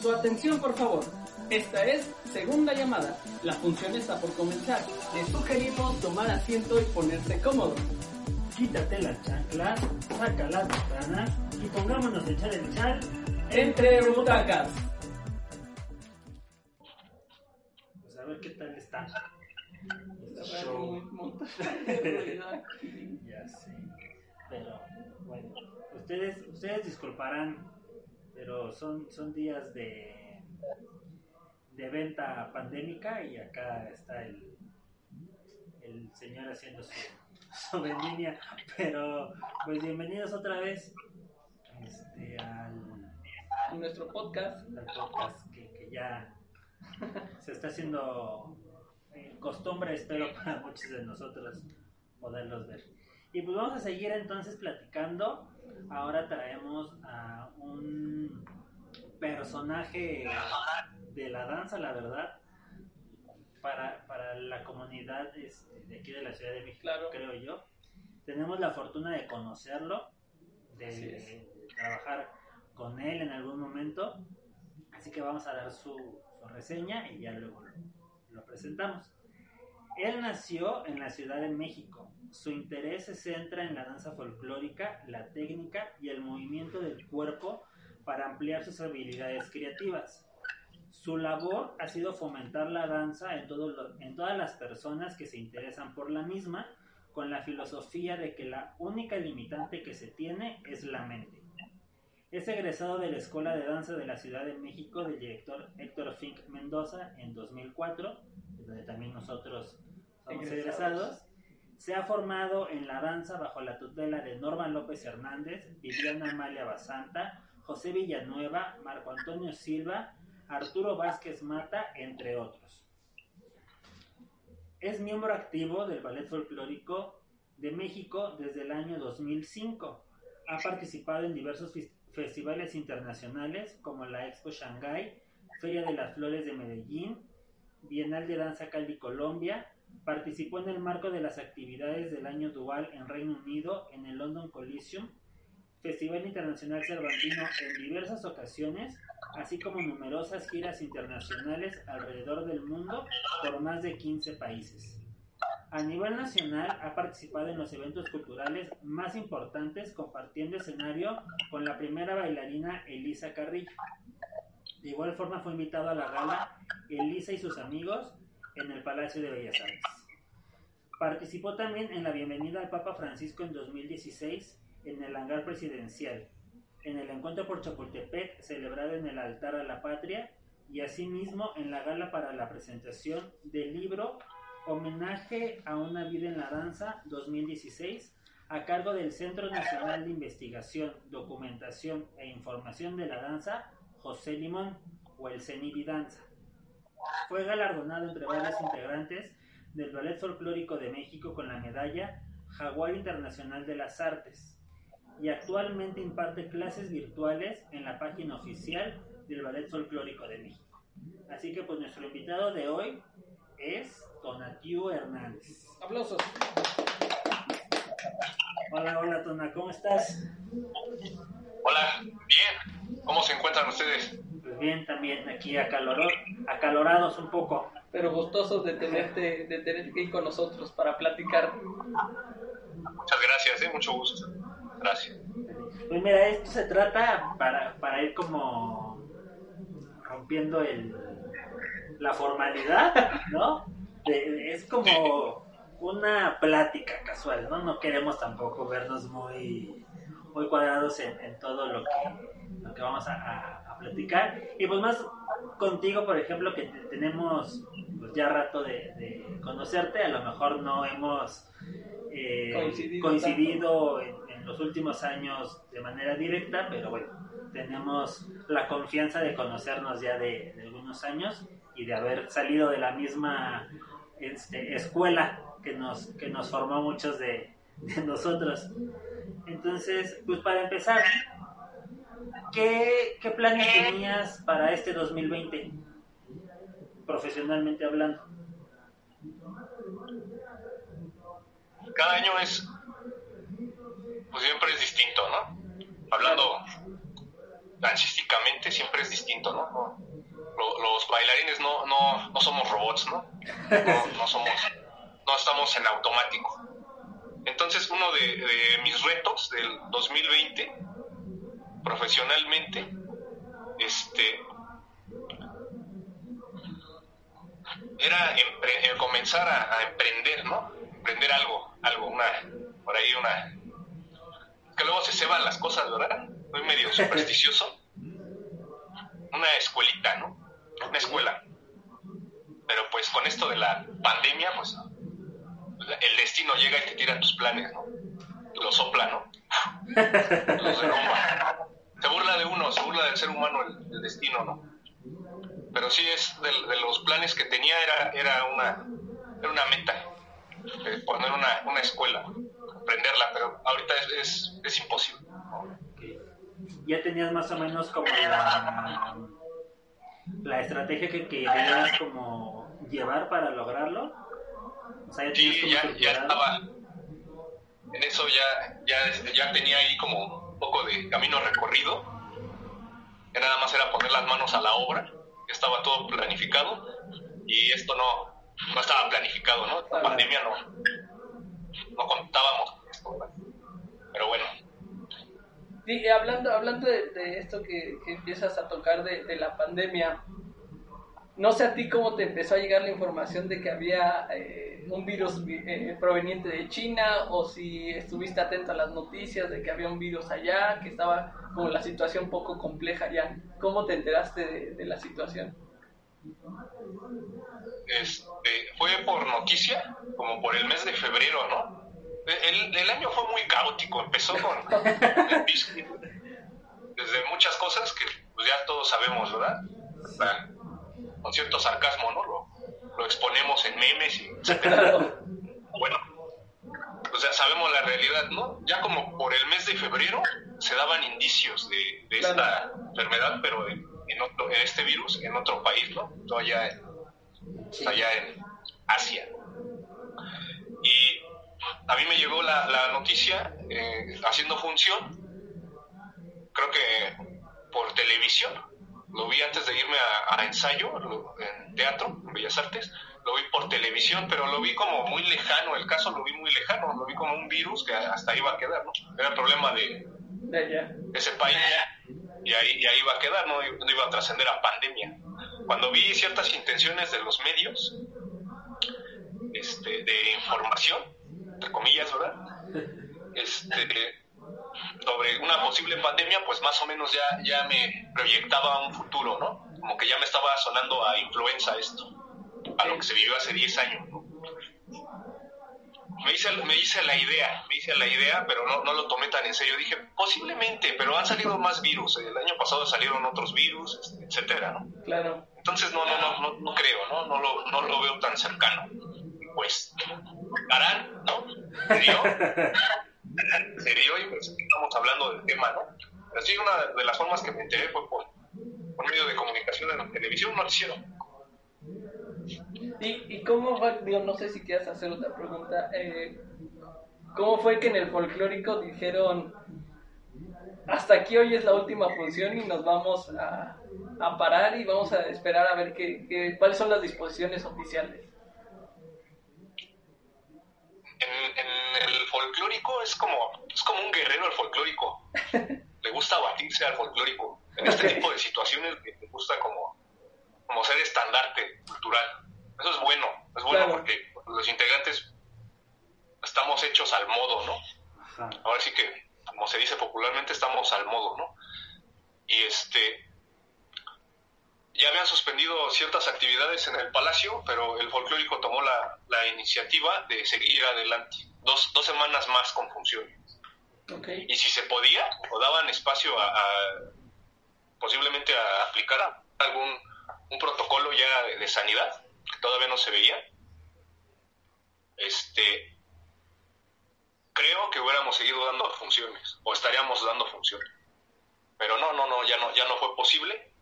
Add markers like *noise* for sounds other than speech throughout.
Su atención, por favor. Esta es segunda llamada. La función está por comenzar. Le sugerimos tomar asiento y ponerse cómodo. Quítate las chanclas, saca las ventanas y pongámonos a echar el chal Entre butacas. Pues a ver qué tal está. Está muy *laughs* aquí. Ya sé. Pero bueno, ustedes, ustedes disculparán, pero son, son días de, de venta pandémica y acá está el, el señor haciendo su, *laughs* su vendimia. Pero pues bienvenidos otra vez este, al, En nuestro podcast. al podcast que, que ya se está haciendo eh, costumbre, espero, *laughs* para muchos de nosotros poderlos ver. Y pues vamos a seguir entonces platicando. Ahora traemos a un personaje de la danza, la verdad, para, para la comunidad este, de aquí de la Ciudad de México, Claro. creo yo. Tenemos la fortuna de conocerlo, de, trabajar con él en algún momento. Así que vamos a dar su, su reseña y ya luego lo, lo presentamos. Él nació en la Ciudad de México. Su interés se centra en la danza folclórica, la técnica y el movimiento del cuerpo para ampliar sus habilidades creativas. Su labor ha sido fomentar la danza en, todo lo- en todas las personas que se interesan por la misma, con la filosofía de que la única limitante que se tiene es la mente. Es egresado de la Escuela de Danza de la Ciudad de México del director Héctor Fink Mendoza en 2004, donde también nosotros somos Egresados. egresados. Se ha formado en la danza bajo la tutela de Norman López Hernández, Viviana Amalia Basanta, José Villanueva, Marco Antonio Silva, Arturo Vázquez Mata, entre otros. Es miembro activo del Ballet Folclórico de México desde el año 2005. Ha participado en diversos fes- festivales internacionales como la Expo Shanghai, Feria de las Flores de Medellín, Bienal de Danza Cali Colombia. Participó en el marco de las actividades del año dual en Reino Unido en el London Coliseum, Festival Internacional Cervantino en diversas ocasiones, así como numerosas giras internacionales alrededor del mundo por más de 15 países. A nivel nacional ha participado en los eventos culturales más importantes compartiendo escenario con la primera bailarina Elisa Carrillo. De igual forma fue invitado a la gala Elisa y sus amigos en el Palacio de Bellas Artes. Participó también en la bienvenida al Papa Francisco en 2016 en el hangar presidencial, en el encuentro por Chapultepec celebrado en el altar a la patria y asimismo en la gala para la presentación del libro Homenaje a una vida en la danza 2016 a cargo del Centro Nacional de Investigación, Documentación e Información de la Danza José Limón o el CENIDI Danza. Fue galardonado entre varios integrantes del Ballet Folclórico de México con la medalla Jaguar Internacional de las Artes y actualmente imparte clases virtuales en la página oficial del Ballet Folclórico de México. Así que pues nuestro invitado de hoy es Tonatiu Hernández. Aplausos. Hola, hola Tona, ¿cómo estás? Hola, bien. ¿Cómo se encuentran ustedes? Bien, también aquí acaloró, acalorados un poco. Pero gustosos de tenerte, de tenerte aquí con nosotros para platicar. Muchas gracias, ¿eh? mucho gusto. Gracias. Pues mira, esto se trata para, para ir como rompiendo el, la formalidad, ¿no? De- es como una plática casual, ¿no? No queremos tampoco vernos muy, muy cuadrados en, en todo lo que, lo que vamos a platicar. Y pues más contigo, por ejemplo, que te- tenemos pues, ya rato de, de conocerte, a lo mejor no hemos eh, Coincidido coincidido en, en los últimos años de manera directa, pero bueno, tenemos la confianza de conocernos ya de, de algunos años y de haber salido de la misma este, escuela que nos, que nos formó muchos de, de nosotros. Entonces, pues para empezar, ¿qué, qué planes tenías para este 2020? Profesionalmente hablando. Cada año es, pues siempre es distinto, ¿no? Hablando dancísticamente siempre es distinto, ¿no? los bailarines no, no, no somos robots, ¿no? ¿no? No somos, no estamos en automático. Entonces, uno de, mis retos del 2020, profesionalmente, este, era comenzar a, emprender, ¿no? Emprender algo, algo, una, por ahí una... Que luego se ceban las cosas, ¿verdad? Soy medio supersticioso. Una escuelita, ¿no? Una escuela. Pero pues con esto de la pandemia, pues el destino llega y te tira tus planes, ¿no? Lo sopla, ¿no? *laughs* Los derrumba. Se burla de uno, se burla del ser humano el, destino, ¿no? Pero sí es de, los planes que tenía era, era una, era una meta, eh, poner una, una escuela, aprenderla, pero ahorita es, es, imposible. Ya tenías más o menos como *laughs* la, la estrategia que querías como llevar para lograrlo sí, ya, ya estaba. En eso ya, ya, ya tenía ahí como poco de camino recorrido. Que nada más era poner las manos a la obra. Estaba todo planificado. Y esto no, no estaba planificado, ¿no? La pandemia no, no contábamos con esto. Pero bueno. Sí, hablando, hablando de, esto que, que, empiezas a tocar de, de la pandemia, no sé a ti cómo te empezó a llegar la información de que había eh, un virus eh, proveniente de China o si estuviste atento a las noticias de que había un virus allá, que estaba como la situación un poco compleja allá. ¿Cómo te enteraste de, la situación? Este, fue por noticia, como por el mes de febrero, ¿no? El, el año fue muy caótico, empezó con *laughs* desde muchas cosas que pues ya todos sabemos, ¿verdad? Con cierto sarcasmo, ¿no? Lo, lo exponemos en memes y. *laughs* Bueno, o sea, sabemos la realidad, ¿no? Ya como por el mes de febrero se daban indicios de, de esta enfermedad, pero en, otro, en este virus, en otro país, ¿no? Allá en, allá en Asia. Y a mí me llegó la, la noticia eh, haciendo función, creo que por televisión, lo vi antes de irme a, ensayo en teatro, en Bellas Artes, lo vi por televisión, pero lo vi como muy lejano, el caso lo vi muy lejano, lo vi como un virus que hasta ahí iba a quedar, ¿no? Era el problema de, ese país y ahí, ahí iba a quedar, ¿no? no iba a trascender a pandemia. Cuando vi ciertas intenciones de los medios este, de información, entre comillas, ¿verdad? *laughs* Este, sobre una posible pandemia, pues más o menos ya, ya me proyectaba un futuro, ¿no? Como que ya me estaba sonando a influenza esto, a lo que se vivió hace 10 años, ¿no? Me hice, me hice la idea, me hice la idea, pero no, no lo tomé tan en serio. Dije, posiblemente, pero han salido más virus. El año pasado salieron otros virus, este, etcétera, ¿no? Claro. Entonces no, no, no, no, no creo, ¿no? No lo, no lo veo tan cercano. Pues, harán, ¿no? se *laughs* dio y pues estamos hablando del tema, ¿no? Así una de las formas que me enteré fue por, medio de comunicación en la televisión, no lo hicieron. ¿Y, ¿Y cómo fue, digo, no sé si quieras hacer otra pregunta, eh, cómo fue que en el folclórico dijeron, hasta aquí hoy es la última función y nos vamos a, a parar y vamos a esperar a ver qué, qué, cuáles son las disposiciones oficiales? En, el folclórico es como, es como un guerrero el folclórico. *laughs* le gusta batirse al folclórico. En este tipo de situaciones le gusta como, como ser estandarte cultural. Eso es bueno, es bueno porque los integrantes estamos hechos al modo, ¿no? Ahora sí que, como se dice popularmente, estamos al modo, ¿no? Y este, ya habían suspendido ciertas actividades en el Palacio, pero el folclórico tomó la, la iniciativa de seguir adelante. Dos, dos semanas más con funciones. Y si se podía, o daban espacio a, posiblemente a aplicar algún un protocolo ya de, sanidad, que todavía no se veía, este, creo que hubiéramos seguido dando funciones, o estaríamos dando funciones. Pero no, no, no, ya no, ya no fue posible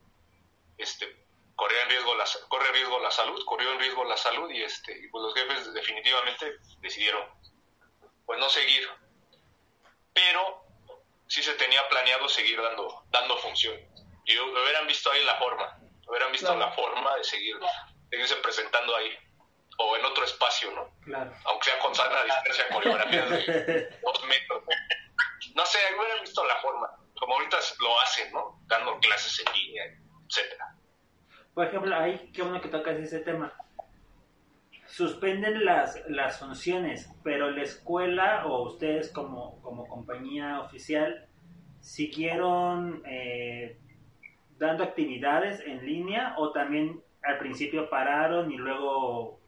este, corría en riesgo la, corre riesgo la salud, corrió en riesgo la salud y, este, y pues los jefes definitivamente decidieron pues no seguir. Pero sí se tenía planeado seguir dando, dando función. Y hubieran visto ahí la forma, hubieran visto la forma de seguir, seguirse presentando ahí o en otro espacio, ¿no? Claro. Aunque sea con sana distancia, coreografías de dos metros. No sé, hubieran visto la forma, como ahorita lo hacen, ¿no? Dando clases en línea, etcétera. Por ejemplo, ahí, qué bueno que tocas ese tema. Suspenden las, las funciones, pero la escuela o ustedes como, como compañía oficial siguieron eh, dando actividades en línea o también al principio pararon y luego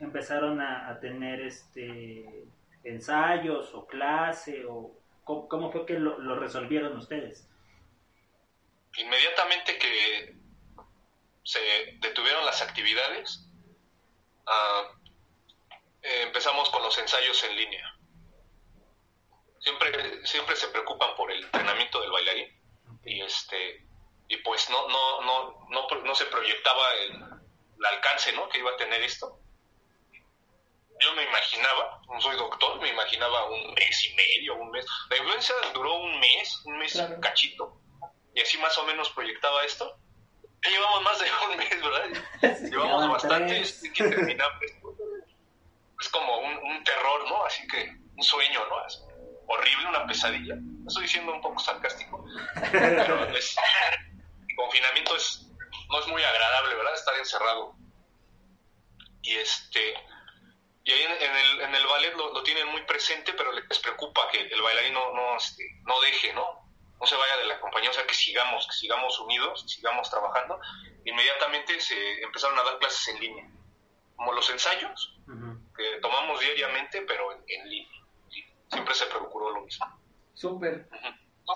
empezaron a, tener este ensayos o clase o cómo, fue que lo, resolvieron ustedes? Inmediatamente que se detuvieron las actividades, ah, eh, empezamos con los ensayos en línea. Siempre, siempre se preocupan por el entrenamiento del bailarín y este y pues no no no no, no se proyectaba el, el alcance ¿no? que iba a tener esto yo me imaginaba, no soy doctor, me imaginaba un mes y medio, un mes. La influencia duró un mes, un mes cachito, y así más o menos proyectaba esto. Ya llevamos más de *laughs* un mes, ¿verdad? llevamos bastante que terminar Es como un, terror, ¿no? Así que un sueño, ¿no? horrible, una pesadilla. Estoy diciendo un poco sarcástico, pero *laughs* el confinamiento es, no es muy agradable, ¿verdad? Estar encerrado. Y este y ahí en, el, en el ballet lo, tienen muy presente, pero les preocupa que el bailarín no, no, este, no deje, ¿no? No se vaya de la compañía, o sea, que sigamos, que sigamos unidos, sigamos trabajando. Inmediatamente se empezaron a dar clases en línea, como los ensayos, que tomamos diariamente, pero en, línea. Siempre se procuró lo mismo. Súper.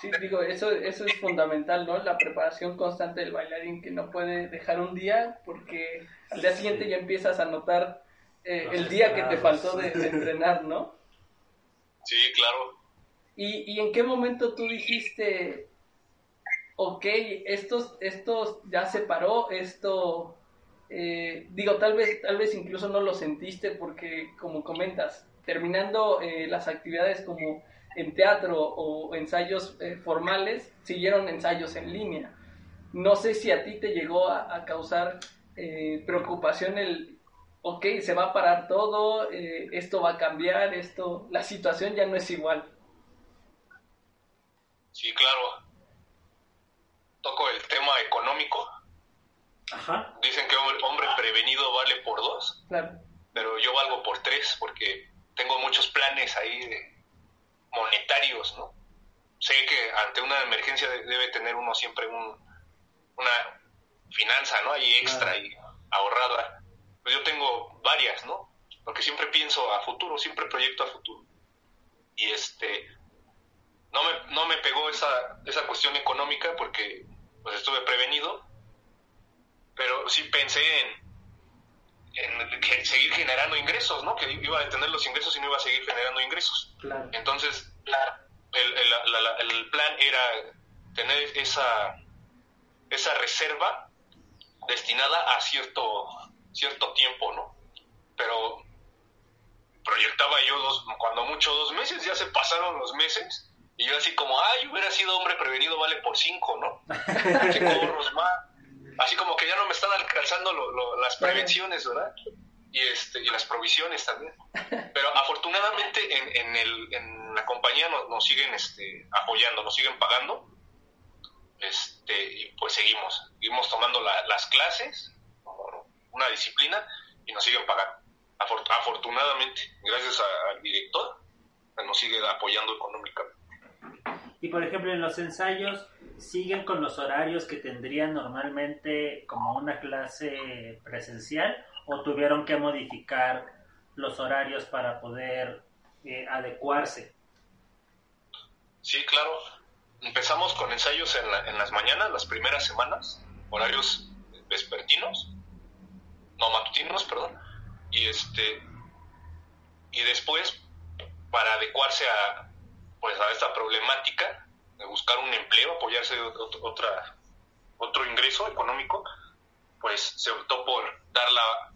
Sí, digo, eso, eso es fundamental, ¿no? La preparación constante del bailarín, que no puede dejar un día, porque al día siguiente ya empiezas a notar eh, el día que te faltó de, entrenar, ¿no? Sí, claro. ¿Y, ¿Y en qué momento tú dijiste, ok, estos, estos ya se paró, esto, eh, digo, tal vez, tal vez incluso no lo sentiste porque, como comentas, terminando eh, las actividades como en teatro o ensayos formales, siguieron ensayos en línea. No sé si a ti te llegó a, causar preocupación el ok, se va a parar todo, eh, esto va a cambiar, esto, la situación ya no es igual. Sí, claro. Toco el tema económico. Ajá. Dicen que hombre prevenido vale por dos. Claro. Pero yo valgo por tres porque tengo muchos planes ahí monetarios, ¿no? Sé que ante una emergencia debe tener uno siempre un, una finanza, ¿no? Ahí extra y ahorrada pues yo tengo varias, ¿no? Porque siempre pienso a futuro, siempre proyecto a futuro. Y este, no me, no me pegó esa, esa cuestión económica porque pues estuve prevenido, pero sí pensé en, en seguir generando ingresos, ¿no? Que iba a detener los ingresos y no iba a seguir generando ingresos. Entonces, el, el, el, plan era tener esa, esa reserva destinada a cierto cierto tiempo, ¿no? Pero proyectaba yo dos, cuando mucho dos meses, ya se pasaron los meses, y yo así como, ay, hubiera sido hombre prevenido, vale por cinco, ¿no? *laughs* Así como que ya no me están alcanzando las prevenciones, ¿verdad? Y, este, y las provisiones también. Pero afortunadamente en, en, el, en la compañía nos, nos siguen este, apoyando, nos siguen pagando. Este, y pues seguimos, seguimos tomando las clases una disciplina y nos siguen pagando. afortunadamente, gracias al director, nos sigue apoyando económicamente. Y por ejemplo, en los ensayos, ¿siguen con los horarios que tendrían normalmente como una clase presencial o tuvieron que modificar los horarios para poder eh, adecuarse? Sí, claro. Empezamos con ensayos en, en las mañanas, las primeras semanas, horarios vespertinos, no matutinos, perdón, y este y después para adecuarse a pues a esta problemática de buscar un empleo, apoyarse de otra otro ingreso económico, pues se optó por dar la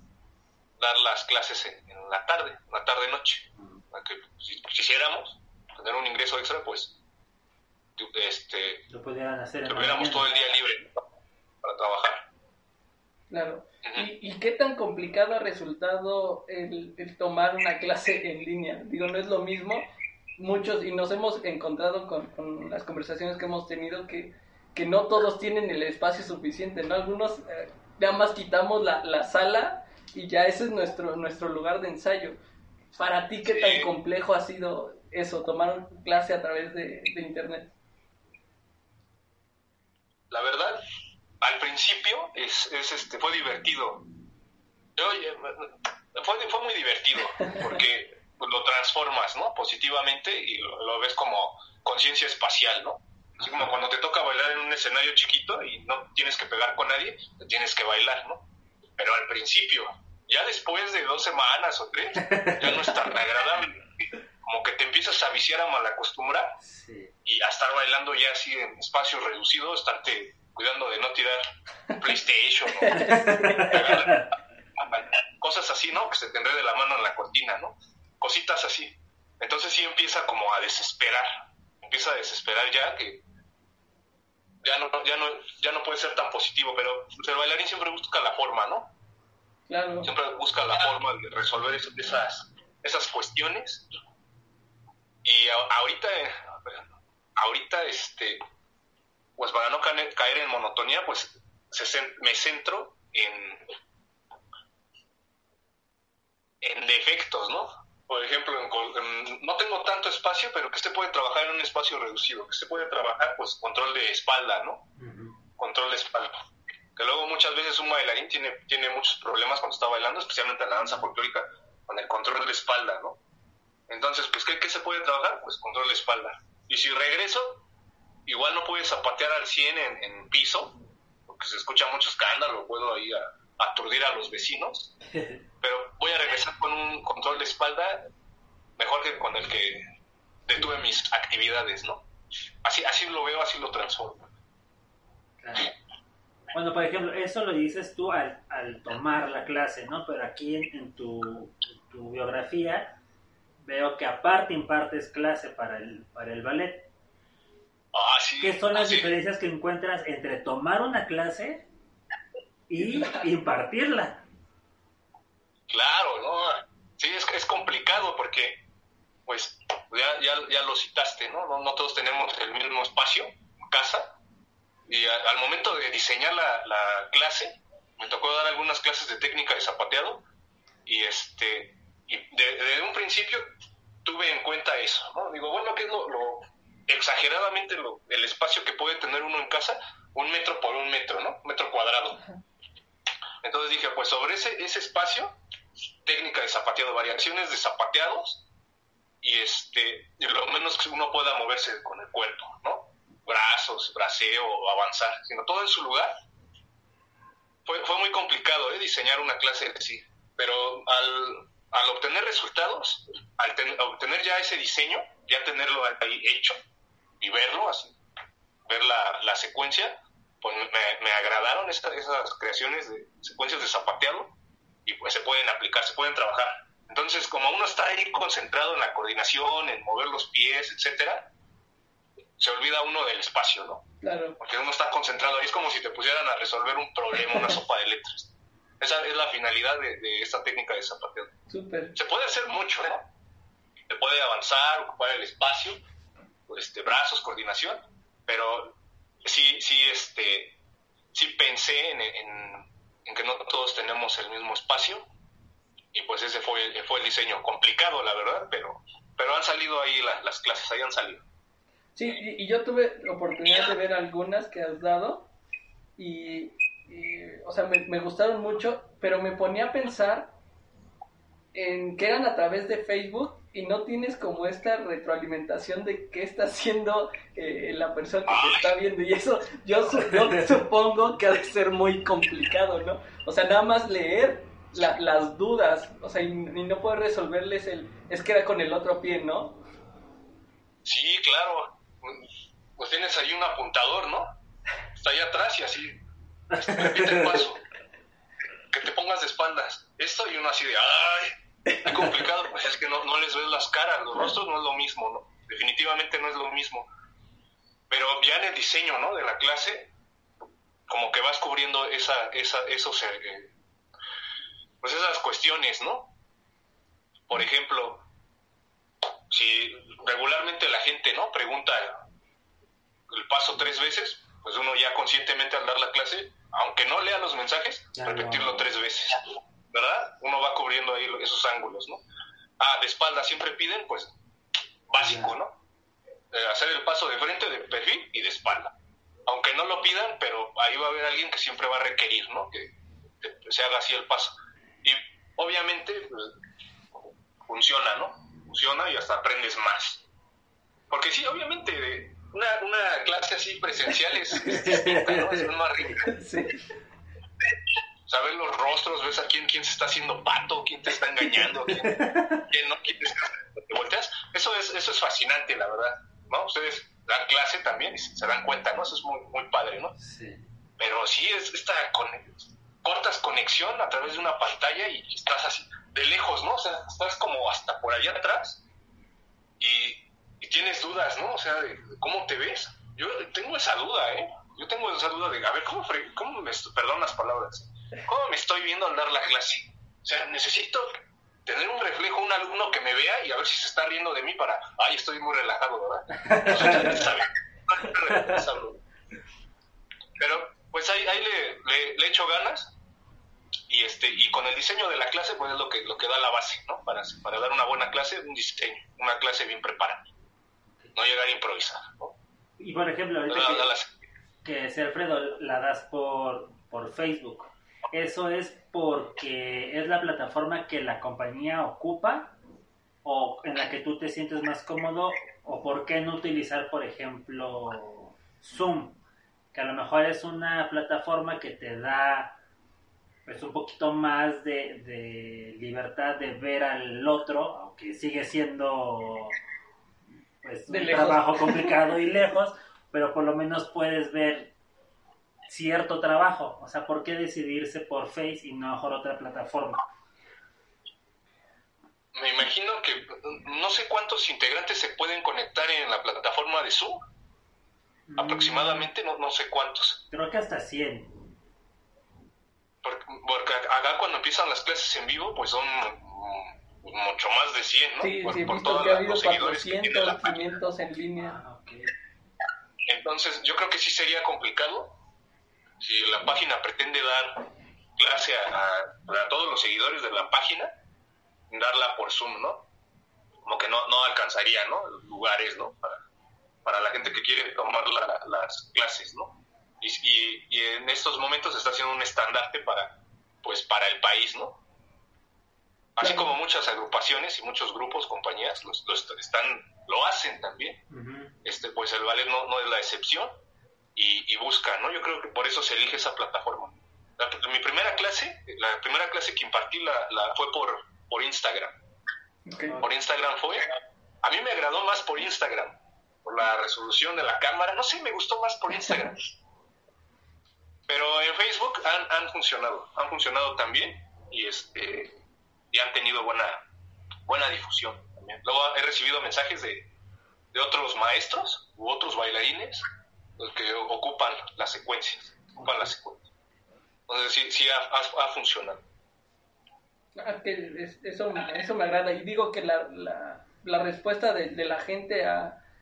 dar las clases en, la tarde, la tarde noche, para que si quisiéramos tener un ingreso extra, pues este, lo pudieran hacer. tuviéramos todo el día libre para trabajar. Claro. ¿Y, ¿Y, qué tan complicado ha resultado el, el, tomar una clase en línea? Digo, no es lo mismo. Muchos, y nos hemos encontrado con, con las conversaciones que hemos tenido, que, que, no todos tienen el espacio suficiente, ¿no? Algunos eh, nada más quitamos la, la, sala y ya ese es nuestro, nuestro lugar de ensayo. Para ti, ¿qué tan complejo ha sido eso, tomar clase a través de, de Internet? La verdad, al principio es, es este, fue divertido. Oye, fue, fue muy divertido porque lo transformas, ¿no? Positivamente y lo, lo ves como conciencia espacial, ¿no? Así como cuando te toca bailar en un escenario chiquito y no tienes que pegar con nadie, te tienes que bailar, ¿no? Pero al principio, ya después de dos semanas o tres, ya no es tan *laughs* agradable. Como que te empiezas a viciar a malacostumbrar sí. y a estar bailando ya así en espacios reducidos, estarte cuidando de no tirar PlayStation o *laughs* cosas así, ¿no? Que se te enrede la mano en la cortina, ¿no? Cositas así. Entonces sí empieza como a desesperar, empieza a desesperar ya que ya no, ya no, ya no puede ser tan positivo, pero el bailarín siempre busca la forma, ¿no? Claro. Siempre busca la forma de resolver esas, esas cuestiones. Y ahorita, ahorita, este, pues para no caer en monotonía, pues me centro en, en defectos, ¿no? Por ejemplo, en, no tengo tanto espacio, pero que se puede trabajar en un espacio reducido, que se puede trabajar, pues, control de espalda, ¿no? Uh -huh. Control de espalda. Que luego muchas veces un bailarín tiene, tiene muchos problemas cuando está bailando, especialmente en la danza folclórica, con el control de espalda, ¿no? Entonces, pues, ¿qué, ¿qué se puede trabajar? Pues control de espalda. Y si regreso, igual no puedes zapatear al 100 en, en, piso, porque se escucha mucho escándalo, puedo ahí a, a aturdir a los vecinos, *laughs* pero voy a regresar con un control de espalda mejor que con el que detuve mis actividades, ¿no? Así, así lo veo, así lo transformo. Claro. Bueno, por ejemplo, eso lo dices tú al, al tomar la clase, ¿no? Pero aquí en, en, tu, en, tu, biografía veo que aparte impartes clase para el, para el ballet. Ah, sí, ¿Qué son las ah, sí. diferencias que encuentras entre tomar una clase y impartirla? Claro, ¿no? Sí, es, es complicado porque, pues, ya, ya, ya lo citaste, ¿no? ¿no? ¿no? todos tenemos el mismo espacio casa y a, al momento de diseñar la, la, clase, me tocó dar algunas clases de técnica de zapateado y este y de, de un principio tuve en cuenta eso, ¿no? Digo, bueno, ¿qué es lo, lo exageradamente lo, el espacio que puede tener uno en casa? Un metro por un metro, ¿no? Un metro cuadrado. Entonces dije, pues sobre ese, ese espacio, técnica de zapateado, variaciones de zapateados y este y lo menos que uno pueda moverse con el cuerpo, ¿no? Brazos, braceo, avanzar, sino todo en su lugar. Fue, fue muy complicado ¿eh? diseñar una clase así, pero al, al obtener resultados, al ten, obtener ya ese diseño, ya tenerlo ahí hecho y verlo así, ver la, la secuencia, pues me, me agradaron esta, esas creaciones de secuencias de zapateado y pues se pueden aplicar, se pueden trabajar. Entonces, como uno está ahí concentrado en la coordinación, en mover los pies, etcétera, se olvida uno del espacio, ¿no? Claro. Porque uno está concentrado ahí, es como si te pusieran a resolver un problema, una sopa de letras. Esa es la finalidad de, de esta técnica de zapateo. Súper. Se puede hacer mucho, ¿no? Se puede avanzar, ocupar el espacio, este, brazos, coordinación, pero sí, sí, este, sí pensé en, en, en, que no todos tenemos el mismo espacio y pues ese fue, fue el diseño complicado, la verdad, pero, pero han salido ahí la, las clases, ahí han salido. Sí, y, yo tuve oportunidad de ver algunas que has dado y, y o sea, me, me, gustaron mucho, pero me ponía a pensar en que eran a través de Facebook y no tienes como esta retroalimentación de qué está haciendo eh, la persona que te está viendo y eso yo, yo *laughs* supongo que ha de ser muy complicado, ¿no? O sea, nada más leer la, las dudas, o sea, y, y, no poder resolverles el, es que era con el otro pie, ¿no? Sí, claro, pues tienes ahí un apuntador, ¿no? Está ahí atrás y así, repite el paso, *laughs* que te pongas de espaldas, esto y uno así de, ay, *laughs* es complicado, pues es que no, no, les ves las caras, los rostros no es lo mismo, ¿no? Definitivamente no es lo mismo. Pero ya en el diseño, ¿no? De la clase, como que vas cubriendo esa, esa, esos, eh, pues esas cuestiones, ¿no? Por ejemplo, si regularmente la gente, ¿no? Pregunta el paso tres veces, pues uno ya conscientemente al dar la clase, aunque no lea los mensajes, repetirlo tres veces, ¿verdad? Uno va cubriendo ahí esos ángulos, ¿no? Ah, de espalda siempre piden, pues, básico, ¿no? Eh, hacer el paso de frente, de perfil y de espalda. Aunque no lo pidan, pero ahí va a haber alguien que siempre va a requerir, ¿no? Que, se haga así el paso. Y obviamente pues, funciona, ¿no? Funciona y hasta aprendes más. Porque sí, obviamente, una, una clase así presencial es, distinta, ¿no? Es más rica. *laughs* Sí. Sabes los rostros, ves a quién, quién se está haciendo pato, quién te está engañando, *laughs* quién, quién no, quién te, te volteas. Eso es, eso es fascinante, la verdad. ¿no? Ustedes dan clase también y se dan cuenta, ¿no? Eso es muy, muy padre, ¿no? Sí. Pero sí, es esta cortas conexión a través de una pantalla y estás así, de lejos, ¿no? O sea, estás como hasta por allá atrás y, tienes dudas, ¿no? O sea, de, cómo te ves. Yo tengo esa duda, ¿eh? Yo tengo esa duda de, a ver, ¿cómo, cómo me, perdón las palabras, cómo me estoy viendo al dar la clase? O sea, necesito tener un reflejo, un alumno que me vea y a ver si se está riendo de mí para, ay, estoy muy relajado, ¿verdad? Pero pues ahí, ahí le, le, echo ganas y este y con el diseño de la clase pues es lo que lo que da la base, ¿no? Para, para dar una buena clase, un diseño, una clase bien preparada. No llegar a improvisar, ¿no? Y por ejemplo, ahorita que, que si Alfredo la das por, por Facebook, ¿eso es porque es la plataforma que la compañía ocupa o en la que tú te sientes más cómodo o por qué no utilizar, por ejemplo, Zoom, que a lo mejor es una plataforma que te da pues un poquito más de, libertad de ver al otro, aunque sigue siendo pues, un trabajo complicado y lejos, pero por lo menos puedes ver cierto trabajo. O sea, ¿por qué decidirse por Face y no por otra plataforma? Me imagino que no sé cuántos integrantes se pueden conectar en la plataforma de Zoom. Mm. Aproximadamente, no, no sé cuántos. Creo que hasta 100. Porque, acá cuando empiezan las clases en vivo, pues son mucho más de 100, ¿no? Sí, sí, por todos los seguidores 500 en línea. Ah, Entonces, yo creo que sí sería complicado si la página pretende dar clase a, todos los seguidores de la página, darla por Zoom, ¿no? Como que no, no alcanzaría, ¿no? Lugares, ¿no? Para, para la gente que quiere tomar las clases, ¿no? Y, y, en estos momentos está haciendo un estandarte para, pues, para el país, ¿no? Así como muchas agrupaciones y muchos grupos, compañías, los, están, lo hacen también. este Pues el ballet no, no es la excepción y, busca, ¿no? Yo creo que por eso se elige esa plataforma. mi primera clase, la primera clase que impartí la, fue por, por Instagram. Por Instagram fue. A mí me agradó más por Instagram, por la resolución de la cámara. No sé, me gustó más por Instagram. *laughs* Pero en Facebook han, han funcionado, han funcionado también y este y han tenido buena buena difusión también. Luego he recibido mensajes de, de otros maestros u otros bailarines que ocupan las secuencias, ocupan las secuencias. Entonces sí, sí ha, funcionado. Ah, eso, eso me agrada y digo que la, la, la respuesta de, de, la gente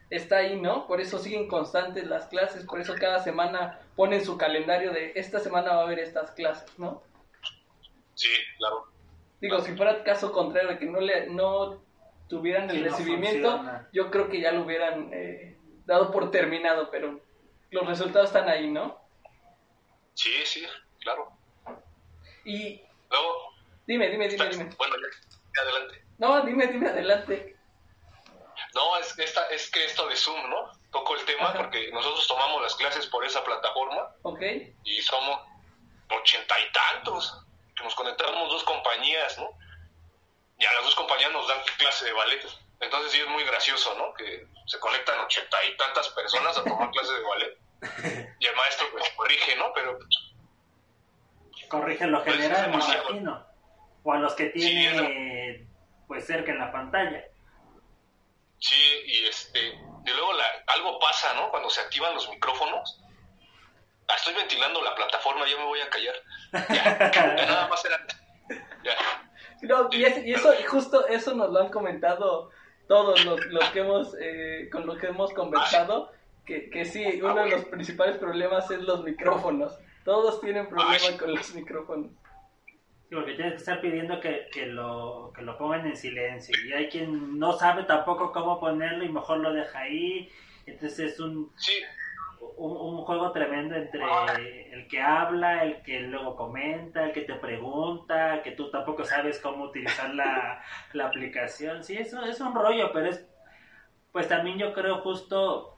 está ahí, ¿no? Por eso siguen constantes las clases, por eso cada semana ponen su calendario de esta semana va a haber estas clases, ¿no? Sí, claro. Digo, si fuera caso contrario, de que no le no tuvieran el recibimiento, yo creo que ya lo hubieran eh, dado por terminado, pero los resultados están ahí, ¿no? Sí, sí, claro. Y... Luego... Dime, dime, dime, dime. Bueno, ya, adelante. No, dime, dime, adelante. No, es, esta, es que esto de Zoom, ¿no? Toco el tema porque nosotros tomamos las clases por esa plataforma. Ok. Y somos ochenta y tantos. Que nos conectamos dos compañías, ¿no? Y a las dos compañías nos dan clase de ballet. Entonces sí es muy gracioso, ¿no? Que se conectan ochenta y tantas personas a tomar clase de ballet. Y el maestro pues corrige, ¿no? Pero... Corrige lo pues, general, me imagino. O a los que tiene pues cerca en la pantalla. Sí, y este, y luego la, algo pasa, ¿no? Cuando se activan los micrófonos. Ah, estoy ventilando la plataforma, ya me voy a callar. Ya, ya nada más era. Ya. No, y, es- y eso, y justo eso nos lo han comentado todos los, los que hemos, eh, con los que hemos conversado, que, que sí, uno de los principales problemas es los micrófonos. Todos tienen problemas con los micrófonos. Sí, porque tienes que estar pidiendo que, que, lo, que lo pongan en silencio. Y hay quien no sabe tampoco cómo ponerlo y mejor lo deja ahí. Entonces es un, Sí, un, un juego tremendo entre el que habla, el que luego comenta, el que te pregunta, que tú tampoco sabes cómo utilizar la, *laughs* la aplicación. Sí, eso es un rollo, pero es, pues también yo creo justo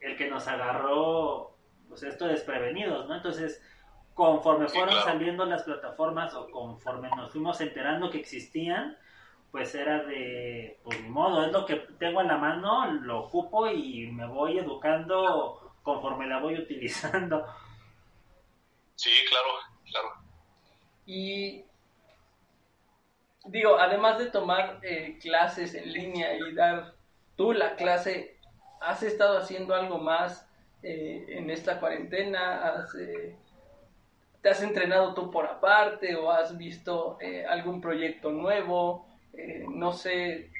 el que nos agarró, pues esto desprevenidos, ¿no? Entonces, conforme fueron saliendo las plataformas o conforme nos fuimos enterando que existían, pues era de, pues ni modo, es lo que tengo en la mano, lo ocupo y me voy educando conforme la voy *laughs* utilizando. sí, claro, claro. Y digo, además de tomar eh, clases en línea y dar tú la clase, ¿has estado haciendo algo más eh, en esta cuarentena? ¿Has, eh, ¿Te has entrenado tú por aparte o has visto eh, algún proyecto nuevo? Eh, no sé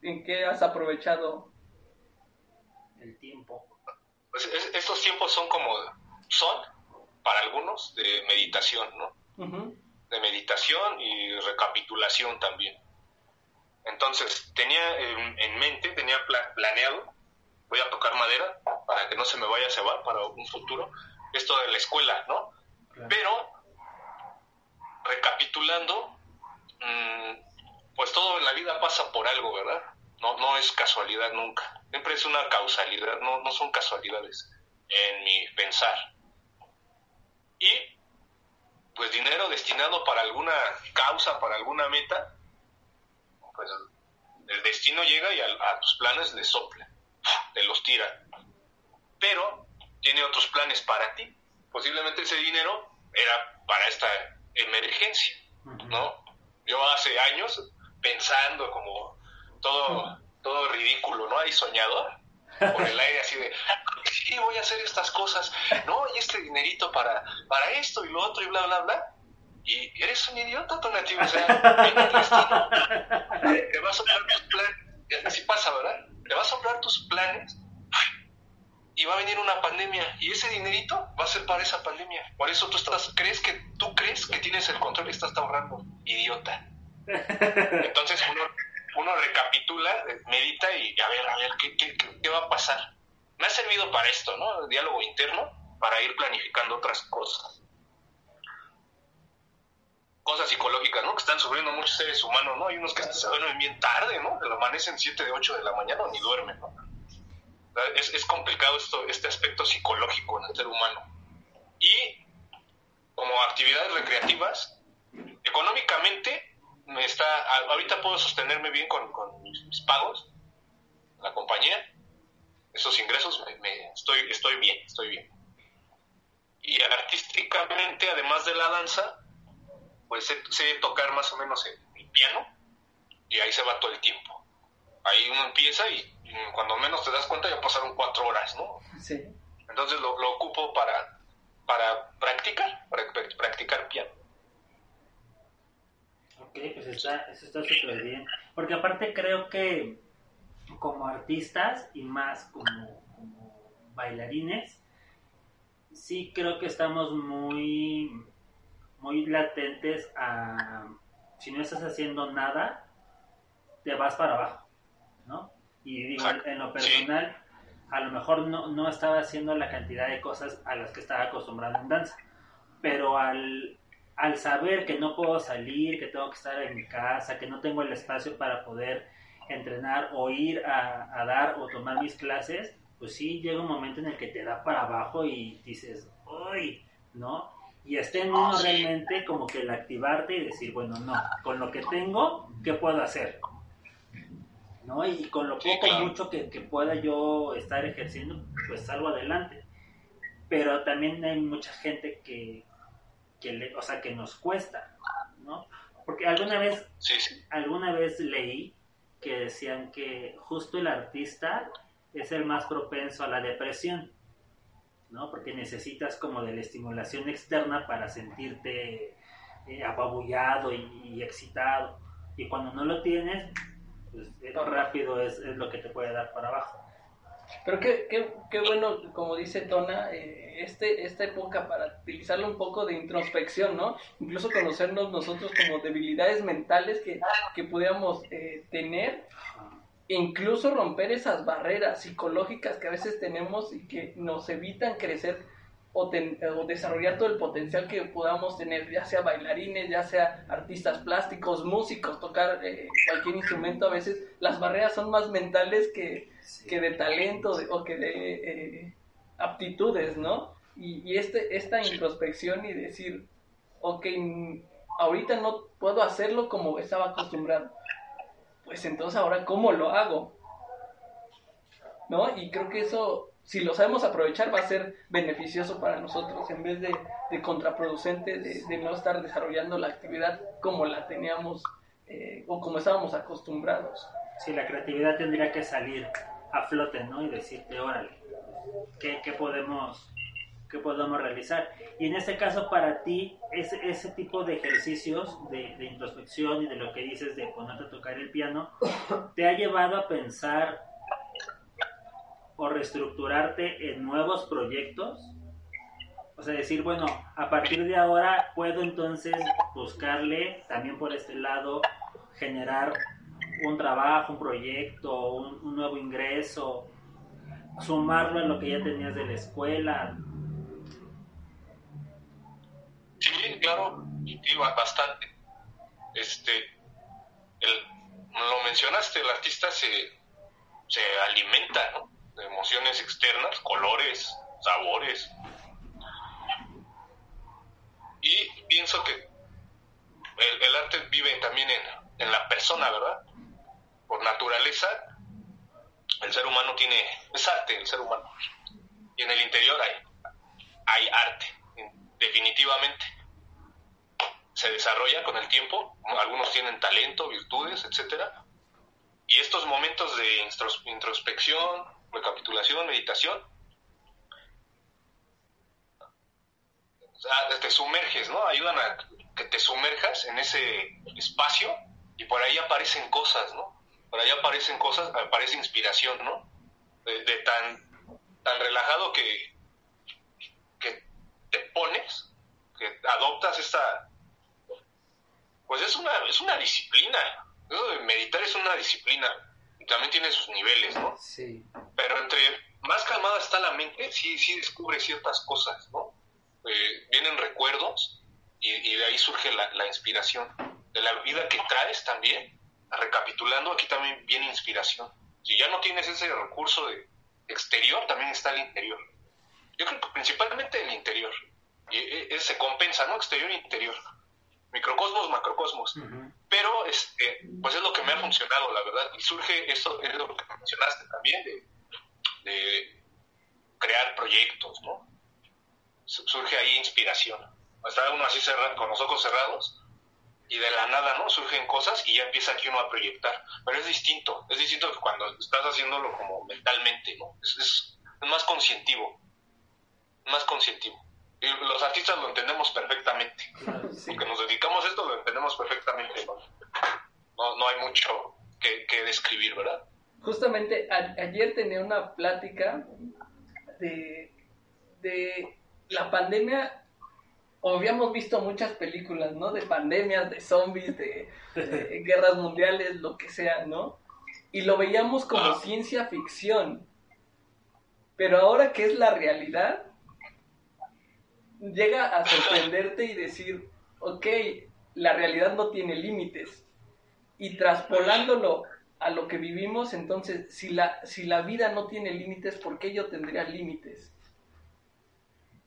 en qué has aprovechado. El tiempo. Pues es- estos tiempos son como, son para algunos de meditación, ¿no? De meditación y recapitulación también. Entonces, tenía en, en mente, tenía pla- planeado, voy a tocar madera para que no se me vaya a cebar para un futuro, esto de la escuela, ¿no? Claro. Pero, recapitulando, mm, pues todo en la vida pasa por algo, ¿verdad? No, no es casualidad nunca. Siempre es una causalidad, no, no son casualidades en mi pensar. Y pues dinero destinado para alguna causa, para alguna meta, pues el destino llega y a, a tus planes le sopla, te los tira. Pero tiene otros planes para ti. Posiblemente ese dinero era para esta emergencia. ¿no? Yo hace años pensando como todo, todo ridículo, ¿no? Ahí soñador, por el aire así de, sí, voy a hacer estas cosas, ¿no? Y este dinerito para, para esto y lo otro y bla, bla, bla. Y eres un idiota, Tonativo, o sea, viene el destino, te va a soplar tus planes, así pasa, ¿verdad? Te va a soplar tus planes y va a venir una pandemia y ese dinerito va a ser para esa pandemia. Por eso tú estás, crees que tú crees que tienes el control y estás ahorrando, idiota. Entonces uno, uno recapitula, medita y a ver, a ver, ¿qué, qué, qué- va a pasar? Me ha servido para esto, ¿no? El diálogo interno, para ir planificando otras cosas. Cosas psicológicas, ¿no? Que están sufriendo muchos seres humanos, ¿no? Hay unos que se duermen bien tarde, ¿no? Que lo amanecen 7 de 8 de la mañana ni duermen, ¿no? Es, es complicado esto, este aspecto psicológico en el ser humano. Y como actividades recreativas, económicamente me está a- ahorita puedo sostenerme bien con, con mis, mis pagos la compañía. Esos ingresos me, me- estoy estoy bien estoy bien. Y artísticamente además de la danza pues sé, sé tocar más o menos el, el piano y ahí se va todo el tiempo. Ahí uno empieza y, y cuando menos te das cuenta ya pasaron cuatro horas no Sí. entonces lo, lo ocupo para para practicar para prac- practicar piano Ok, pues está, eso está súper bien. Porque aparte creo que como artistas y más como, como bailarines, sí creo que estamos muy, muy latentes a, si no estás haciendo nada, te vas para abajo, ¿no? Y digo, en lo personal, a lo mejor no, no estaba haciendo la cantidad de cosas a las que estaba acostumbrado en danza, pero al, al saber que no puedo salir, que tengo que estar en mi casa, que no tengo el espacio para poder entrenar o ir a, a dar o tomar mis clases, pues sí llega un momento en el que te da para abajo y dices, ¡uy! ¿No? Y está en uno realmente como que el activarte y decir, bueno, no, con lo que tengo, ¿qué puedo hacer? ¿No? Y con lo poco claro. mucho que, que pueda yo estar ejerciendo, pues salgo adelante. Pero también hay mucha gente que, que le, o sea, que nos cuesta, ¿no? Porque alguna vez sí sí alguna vez leí que decían que justo el artista es el más propenso a la depresión, ¿no? Porque necesitas como de la estimulación externa para sentirte eh, apabullado y, excitado. Y cuando no lo tienes, pues rápido es, es lo que te puede dar para abajo. Pero qué, qué, qué bueno, como dice Tona, eh, este, esta época para utilizarlo un poco de introspección, ¿no? Incluso conocernos nosotros como debilidades mentales que, que pudiéramos eh, tener, incluso romper esas barreras psicológicas que a veces tenemos y que nos evitan crecer o, desarrollar todo el potencial que podamos tener, ya sea bailarines, ya sea artistas plásticos, músicos, tocar eh, cualquier instrumento, a veces las barreras son más mentales que, que de talento o que de eh, aptitudes, ¿no? Y, este, esta introspección y decir, ok, ahorita no puedo hacerlo como estaba acostumbrado, pues entonces ahora, ¿cómo lo hago? ¿No? Y creo que eso si lo sabemos aprovechar va a ser beneficioso para nosotros en vez de, contraproducente de, no estar desarrollando la actividad como la teníamos eh, o como estábamos acostumbrados. Sí, la creatividad tendría que salir a flote, ¿no? Y decirte, órale, ¿qué, qué podemos, qué podemos realizar? Y en este caso, para ti, ese, ese tipo de ejercicios de, de introspección y de lo que dices de ponerte a tocar el piano, ¿te ha llevado a pensar o reestructurarte en nuevos proyectos. O sea, decir, bueno, a partir de ahora puedo entonces buscarle también por este lado, generar un trabajo, un proyecto, un, nuevo ingreso, sumarlo a lo que ya tenías de la escuela. Sí, claro, bastante. Este, lo mencionaste, el artista se, se alimenta, ¿no? De emociones externas, colores, sabores. Y pienso que el, arte vive también en, en, la persona, ¿verdad? Por naturaleza, el ser humano tiene, es arte el ser humano. Y en el interior hay, hay arte, definitivamente. Se desarrolla con el tiempo, algunos tienen talento, virtudes, etcétera. Y estos momentos de introspección, recapitulación, meditación. Te sumerges, ¿no? Ayudan a que te sumerjas en ese espacio y por ahí aparecen cosas, ¿no? Por ahí aparecen cosas, aparece inspiración, ¿no? De, tan, tan relajado que, que te pones, que adoptas esta... Pues es una, es una disciplina. Eso de meditar es una disciplina también tiene sus niveles, ¿no? Sí. Pero entre más calmada está la mente, sí, sí descubre ciertas cosas, ¿no? Eh, vienen recuerdos y, de ahí surge la, inspiración. De la vida que traes también, recapitulando, aquí también viene inspiración. Si ya no tienes ese recurso de exterior, también está el interior. Yo creo que principalmente el interior. Y, e, se compensa, ¿no? Exterior e interior microcosmos, macrocosmos. Pero este, pues es lo que me ha funcionado, la verdad. Y surge eso, es lo que mencionaste también, de, crear proyectos, ¿no? Surge ahí inspiración. Está uno así cerrado, con los ojos cerrados y de la nada, ¿no? Surgen cosas y ya empieza aquí uno a proyectar. Pero es distinto, es distinto que cuando estás haciéndolo como mentalmente, ¿no? Es, es, es más conscientivo, más conscientivo los artistas lo entendemos perfectamente. Porque nos dedicamos a esto, lo entendemos perfectamente. No, no hay mucho que, describir, ¿verdad? Justamente ayer tenía una plática de, de la pandemia. Habíamos visto muchas películas, ¿no? De pandemias, de zombies, de, *laughs* guerras mundiales, lo que sea, ¿no? Y lo veíamos como ciencia ficción. Pero ahora que es la realidad, llega a sorprenderte y decir, ok, la realidad no tiene límites. Y traspolándolo a lo que vivimos, entonces, si la, si la vida no tiene límites, ¿por qué yo tendría límites?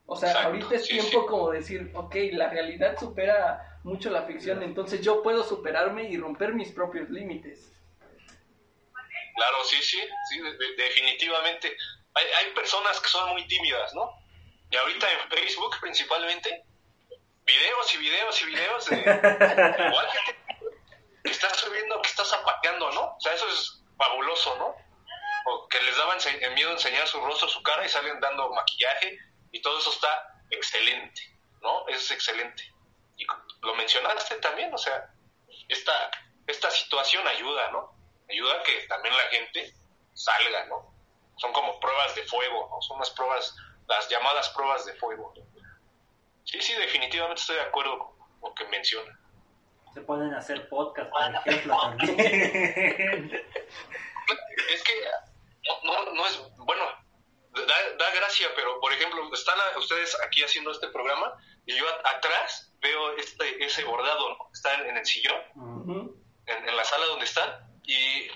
O sea, ahorita es tiempo como decir, ok, la realidad supera mucho la ficción, entonces yo puedo superarme y romper mis propios límites. Claro, sí, sí, sí, definitivamente. Hay, hay personas que son muy tímidas, ¿no? Y ahorita en Facebook principalmente, videos y videos y videos de *laughs* igual gente, que estás subiendo, que estás zapateando, ¿no? O sea, eso es fabuloso, ¿no? O que les daban miedo enseñar su rostro, su cara y salen dando maquillaje y todo eso está excelente, ¿no? Es excelente. Y lo mencionaste también, o sea, esta, esta situación ayuda, ¿no? Ayuda a que también la gente salga, ¿no? Son como pruebas de fuego, ¿no? Son las pruebas, las llamadas pruebas de fuego. Sí, sí, definitivamente estoy de acuerdo con lo que menciona. Se pueden hacer podcast, por ejemplo, también. *laughs* es que no, no, es, bueno, da, gracia, pero por ejemplo, están ustedes aquí haciendo este programa y yo atrás veo este ese bordado, ¿no? está en, el sillón, en, la sala donde están, y,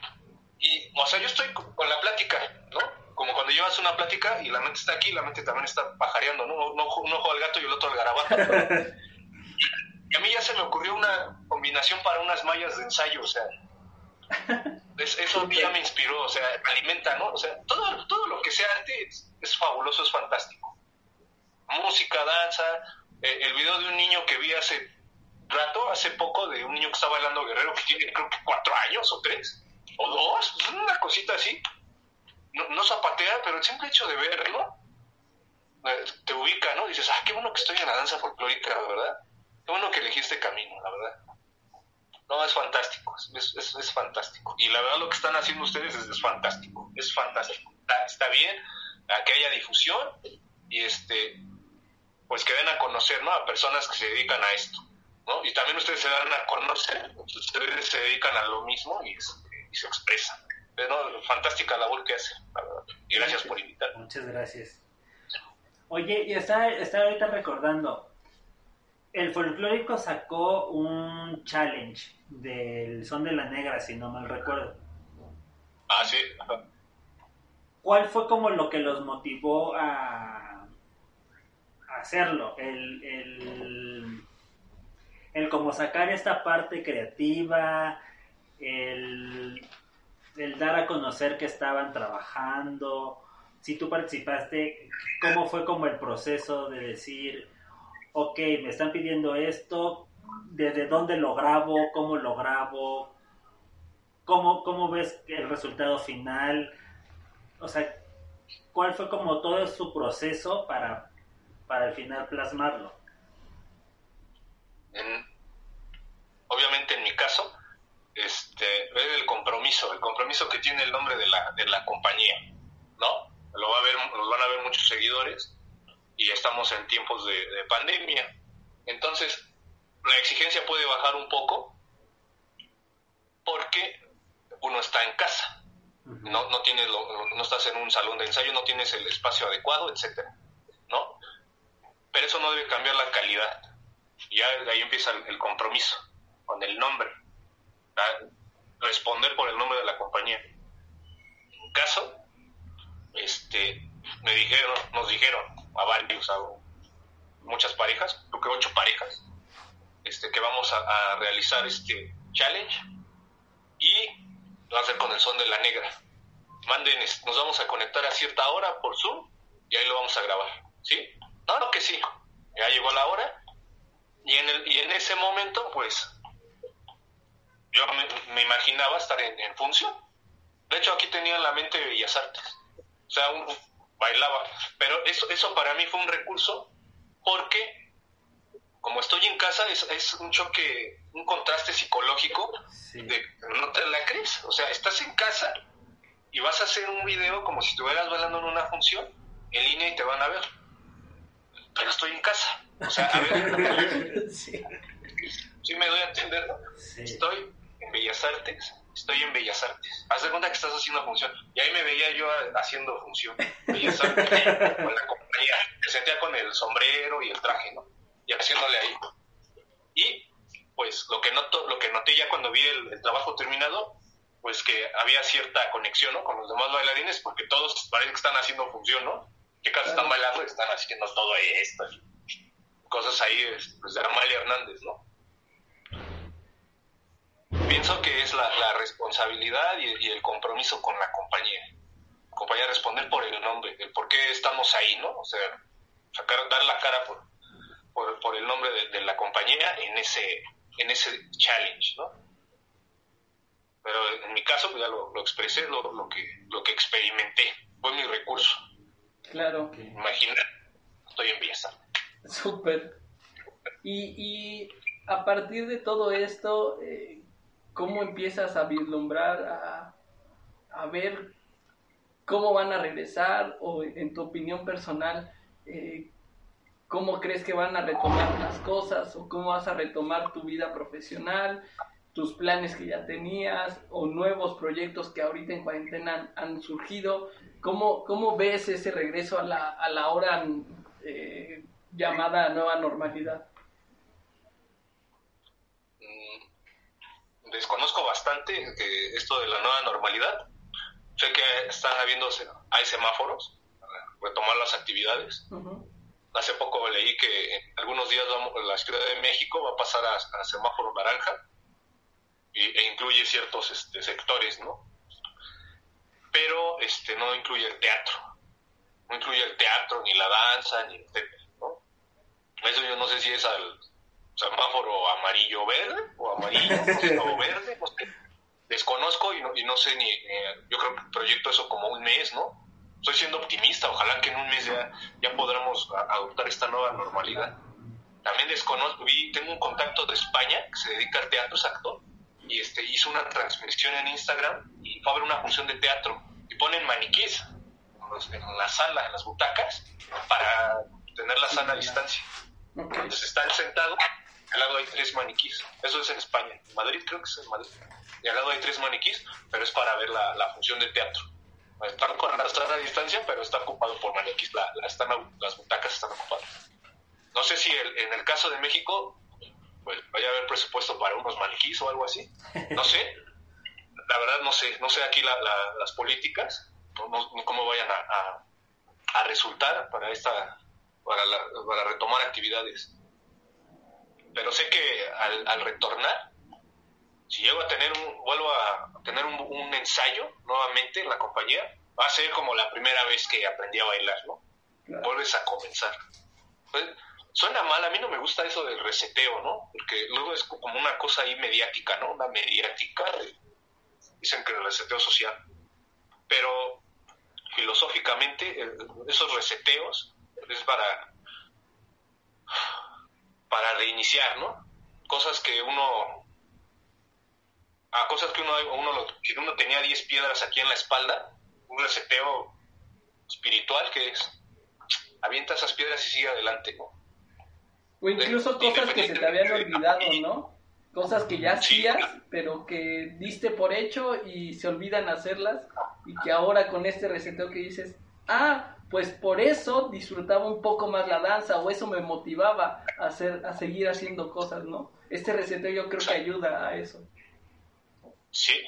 y, o sea, yo estoy con la plática, ¿no? Como cuando llevas una plática y la mente está aquí, la mente también está pajareando, ¿no? Un ojo, un ojo al gato y el otro al garabato. *laughs* y a mí ya se me ocurrió una combinación para unas mallas de ensayo, o sea, eso ya me inspiró, o sea, alimenta, ¿no? O sea, todo, todo lo que sea arte es, fabuloso, es fantástico. Música, danza, eh, el video de un niño que vi hace rato, hace poco, de un niño que está bailando guerrero que tiene creo que cuatro años o tres, o dos, una cosita así. No, no zapatea, pero el simple hecho de verlo eh, te ubica, ¿no? Dices, ah, qué bueno que estoy en la danza folclórica, ¿verdad? Qué bueno que elegí este camino, la verdad. No, es fantástico, es, es, fantástico. Y la verdad lo que están haciendo ustedes es, fantástico, es fantástico. Está, bien a que haya difusión y este pues que den a conocer ¿no? a personas que se dedican a esto. ¿no? Y también ustedes se dan a conocer, ustedes se dedican a lo mismo y, se expresan. Pero fantástica labor que hacen, Y gracias por invitarme. Muchas gracias. Oye, y está, está ahorita recordando, el folclórico sacó un challenge del Son de la Negra, si no mal recuerdo. Ah, sí. ¿Cuál fue como lo que los motivó a, hacerlo? El, el, el como sacar esta parte creativa, el, el dar a conocer que estaban trabajando. Si tú participaste, ¿cómo fue como el proceso de decir, ok, me están pidiendo esto, desde dónde lo grabo, cómo lo grabo, cómo, cómo ves el resultado final, o sea, cuál fue como todo su proceso para, para al final plasmarlo. obviamente en mi caso, este, es el compromiso, el compromiso que tiene el nombre de la, de la compañía, ¿no? Lo, va a ver, lo van a ver muchos seguidores y estamos en tiempos de, pandemia. Entonces, la exigencia puede bajar un poco porque uno está en casa, no, no, tienes no estás en un salón de ensayo, no tienes el espacio adecuado, etcétera, ¿no? Pero eso no debe cambiar la calidad. Ya de ahí empieza el, compromiso con el nombre, responder por el nombre de la compañía. En caso, este, me dijeron, nos dijeron, a varios, a muchas parejas, creo que ocho parejas, este, que vamos a, realizar este challenge y lo hacer con el son de la negra. Manden, nos vamos a conectar a cierta hora por Zoom y ahí lo vamos a grabar, ¿sí? No, no que sí, ya llegó la hora y en, el, y en ese momento, pues, yo me, imaginaba estar en, función. De hecho, aquí tenía en la mente Bellas Artes. O sea, un, bailaba. Pero eso, eso para mí fue un recurso porque como estoy en casa es, es un choque, un contraste psicológico de no te la crees. O sea, estás en casa y vas a hacer un video como si estuvieras bailando en una función en línea y te van a ver. Pero estoy en casa. O sea, a ver. *laughs* *laughs* sí. me doy a entender. Estoy en Bellas Artes estoy en Bellas Artes. Haz de cuenta que estás haciendo función. Y ahí me veía yo haciendo función. Bellas Artes, *laughs* con la compañía. Me sentía con el sombrero y el traje, ¿no? Y haciéndole ahí. Y, pues, lo que, noto, lo que noté ya cuando vi el, trabajo terminado, pues que había cierta conexión, ¿no? Con los demás bailarines, porque todos parece que están haciendo función, ¿no? Que casi están bailando y están haciendo todo esto. Cosas ahí, pues, de Amalia Hernández, ¿no? Pienso que es la, responsabilidad y, el compromiso con la compañía. La compañía responder por el nombre, el por qué estamos ahí, ¿no? O sea, sacar, dar la cara por, por, el nombre de, la compañía en ese, en ese challenge, ¿no? pero en mi caso pues ya lo, expresé, lo, lo, que, lo que experimenté, fue mi recurso. Claro. Imagina, estoy en pieza. Súper. Y, y a partir de todo esto, eh, ¿cómo empiezas a vislumbrar, a, a, ver cómo van a regresar o en tu opinión personal, eh, cómo crees que van a retomar las cosas o cómo vas a retomar tu vida profesional, tus planes que ya tenías o nuevos proyectos que ahorita en cuarentena han, surgido? ¿Cómo, ¿Cómo ves ese regreso a la, a la hora eh, llamada nueva normalidad? Desconozco bastante esto de la nueva normalidad. Sé que están habiendo, hay semáforos para retomar las actividades. Hace poco leí que en algunos días vamos, la Ciudad de México va a pasar a, semáforo naranja e incluye ciertos este, sectores, ¿no? Pero este, no incluye el teatro. No incluye el teatro, ni la danza, ni etcétera, ¿no? Eso yo no sé si es al, semáforo amarillo verde o amarillo *laughs* o verde, desconozco y no, y no sé ni, yo creo que proyecto eso como un mes, ¿no? Estoy siendo optimista, ojalá que en un mes ya, ya podamos adoptar esta nueva normalidad. También desconozco, vi, tengo un contacto de España que se dedica al teatro, es actor, y este, hizo una transmisión en Instagram y fue a ver una función de teatro y ponen maniquíes en la sala, en las butacas, para tener la sana distancia. Entonces están sentados al lado hay tres maniquís. Eso es en España. En Madrid creo que es en Madrid. Y al lado hay tres maniquís, pero es para ver la, la función de teatro. Están con la a distancia, pero está ocupado por maniquís. La, están, las butacas están ocupadas. No sé si en el caso de México pues, vaya a haber presupuesto para unos maniquís o algo así. No sé. La verdad no sé. No sé aquí las políticas, cómo vayan a, a, resultar para esta para, para retomar actividades pero sé que al, retornar, si llego a tener un, vuelvo a tener un, ensayo nuevamente en la compañía, va a ser como la primera vez que aprendí a bailar, ¿no? Vuelves a comenzar. Pues, suena mal, a mí no me gusta eso del reseteo, ¿no? Porque luego es como una cosa ahí mediática, ¿no? Una mediática, dicen que el reseteo social. Pero filosóficamente, esos reseteos es para para reiniciar, ¿no? Cosas que uno a cosas que uno, uno, si uno tenía 10 piedras aquí en la espalda, un reseteo espiritual que es, avienta esas piedras y sigue adelante, ¿no? O incluso cosas que se te habían olvidado, ¿no? Cosas que ya hacías, pero que diste por hecho y se olvidan hacerlas y que ahora con este reseteo que dices, ah, pues por eso disfrutaba un poco más la danza o eso me motivaba a, hacer, a seguir haciendo cosas, ¿no? Este receteo yo creo que ayuda a eso. Sí,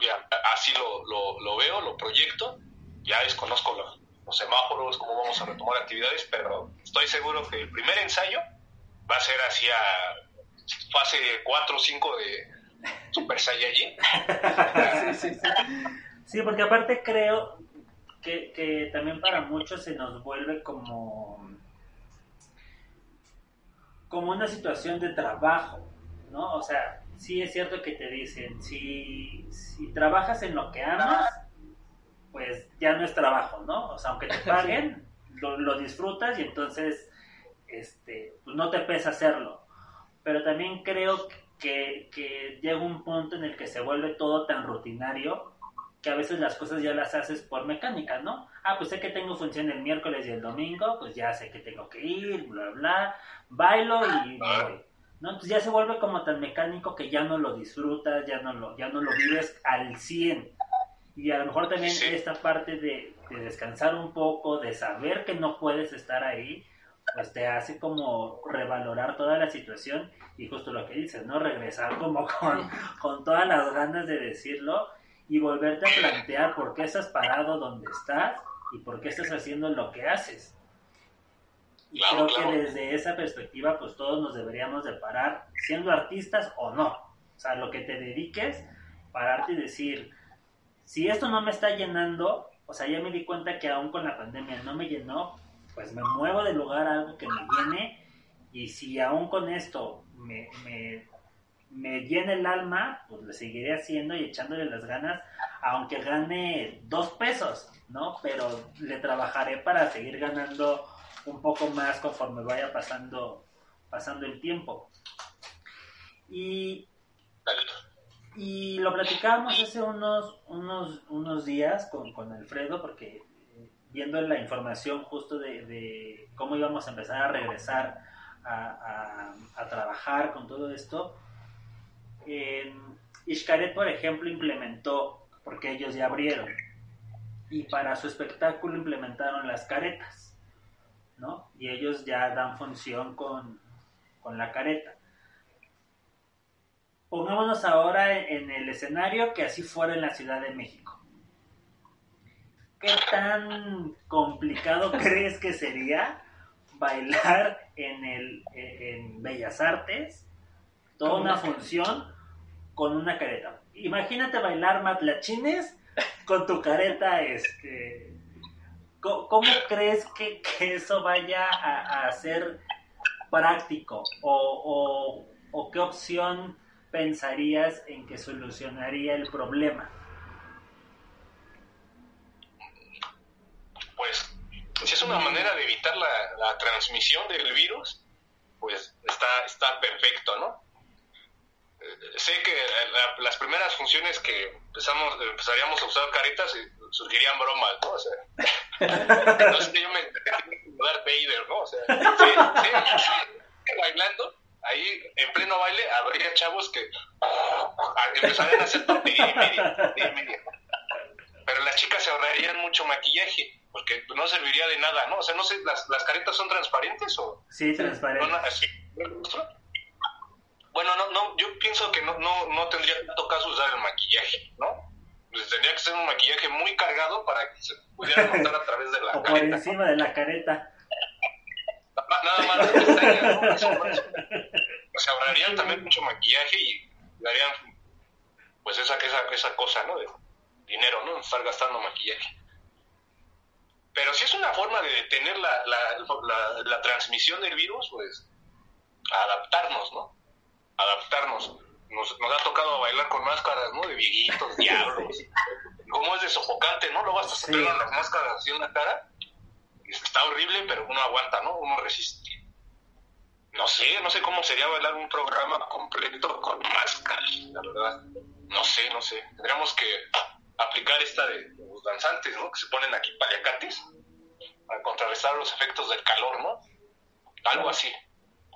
ya, así lo, lo, veo, lo proyecto, ya desconozco los, los semáforos, cómo vamos a retomar actividades, pero estoy seguro que el primer ensayo va a ser hacia fase 4 o 5 de Super Saiyajin. *laughs* sí, sí, sí. sí, porque aparte creo, que, también para muchos se nos vuelve como, como una situación de trabajo, ¿no? O sea, sí es cierto que te dicen, si, si trabajas en lo que amas, pues ya no es trabajo, ¿no? O sea, aunque te *laughs* paguen, lo, disfrutas y entonces este, pues no te pesa hacerlo. Pero también creo que, que llega un punto en el que se vuelve todo tan rutinario que a veces las cosas ya las haces por mecánica, ¿no? Ah, pues sé que tengo función el miércoles y el domingo, pues ya sé que tengo que ir, bla, bla, bailo y voy. ¿no? Entonces ya se vuelve como tan mecánico que ya no lo disfrutas, ya no lo, ya no lo vives al 100. Y a lo mejor también esta parte de, de descansar un poco, de saber que no puedes estar ahí, pues te hace como revalorar toda la situación y justo lo que dices, ¿no? Regresar como *laughs* con, con todas las ganas de decirlo y volverte a plantear por qué estás parado donde estás y por qué estás haciendo lo que haces. Y creo que desde esa perspectiva, pues todos nos deberíamos de parar, siendo artistas o no. O sea, lo que te dediques, pararte y decir, si esto no me está llenando, o sea, ya me di cuenta que aún con la pandemia no me llenó, pues me muevo de lugar a algo que me llene y si aún con esto me, me me llena el alma, pues le seguiré haciendo y echándole las ganas, aunque gane dos pesos, ¿no? Pero le trabajaré para seguir ganando un poco más conforme vaya pasando, pasando el tiempo. Y, y lo platicábamos hace unos, unos, unos días con, con Alfredo, porque eh, viendo la información justo de, cómo íbamos a empezar a regresar a, a trabajar con todo esto, eh, Ishkaret, por ejemplo, implementó, porque ellos ya abrieron, y para su espectáculo implementaron las caretas, ¿no? Y ellos ya dan función con, con la careta. Pongámonos ahora en el escenario que así fuera en la Ciudad de México. ¿Qué tan complicado *laughs* crees que sería bailar en, el, en Bellas Artes toda una función con una careta? Imagínate bailar matlachines con tu careta, este... ¿Cómo, cómo crees que, que, eso vaya a, a ser práctico? ¿O, o, o qué opción pensarías en que solucionaría el problema? Pues, si es una manera de evitar la, la transmisión del virus, pues está, está perfecto, ¿no? Sé que la, las primeras funciones que empezamos, empezaríamos a usar caretas surgirían bromas, ¿no? O sea, *laughs* entonces yo me dar Vader, ¿no? O sea, sí, sí, bailando, ahí en pleno baile habría chavos que empezarían a hacer tontería y media, y media. Pero las chicas se ahorrarían mucho maquillaje, porque no serviría de nada, ¿no? O sea, no sé, ¿las, las caretas son transparentes o...? Sí, transparentes. ¿No, así? Bueno, no, no, yo pienso que no, no, no tendría tanto caso usar el maquillaje, ¿no? Pues tendría que ser un maquillaje muy cargado para que se pudiera notar a través de la *laughs* o careta. por encima de la careta. Nada más las pestañas, ¿no? *laughs* Eso, eso. O sea, ahorrarían también mucho maquillaje y darían, pues, esa, esa, esa cosa, ¿no? De dinero, ¿no? Estar gastando maquillaje. Pero si es una forma de detener la, la, la, la transmisión del virus, pues, adaptarnos, ¿no? Adaptarnos. Nos, nos, ha tocado bailar con máscaras, ¿no? De viejitos, *laughs* diablos. Como es de sofocante, ¿no? Luego hasta se sí. pegan las máscaras así en la cara. Está horrible, pero uno aguanta, ¿no? Uno resiste. No sé, no sé cómo sería bailar un programa completo con máscaras, la verdad. No sé, no sé. Tendríamos que aplicar esta de los danzantes, ¿no? Que se ponen aquí paliacates para contrarrestar los efectos del calor, ¿no? Algo así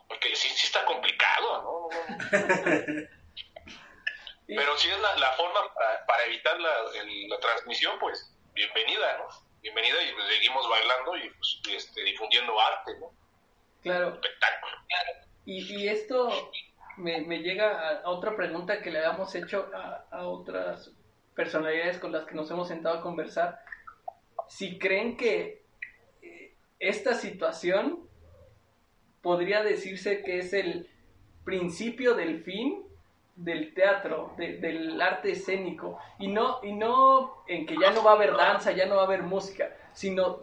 porque sí, sí está complicado, ¿no? *laughs* *laughs* Pero si es la, la forma para, para evitar la, el, la, transmisión, pues bienvenida, ¿no? Bienvenida y seguimos bailando y pues, este, difundiendo arte, ¿no? Claro. Espectáculo. Y, y esto me, me, llega a otra pregunta que le habíamos hecho a, a otras personalidades con las que nos hemos sentado a conversar. Si creen que eh, esta situación podría decirse que es el principio del fin del teatro, de, del arte escénico, y no, y no en que ya no va a haber danza, ya no va a haber música, sino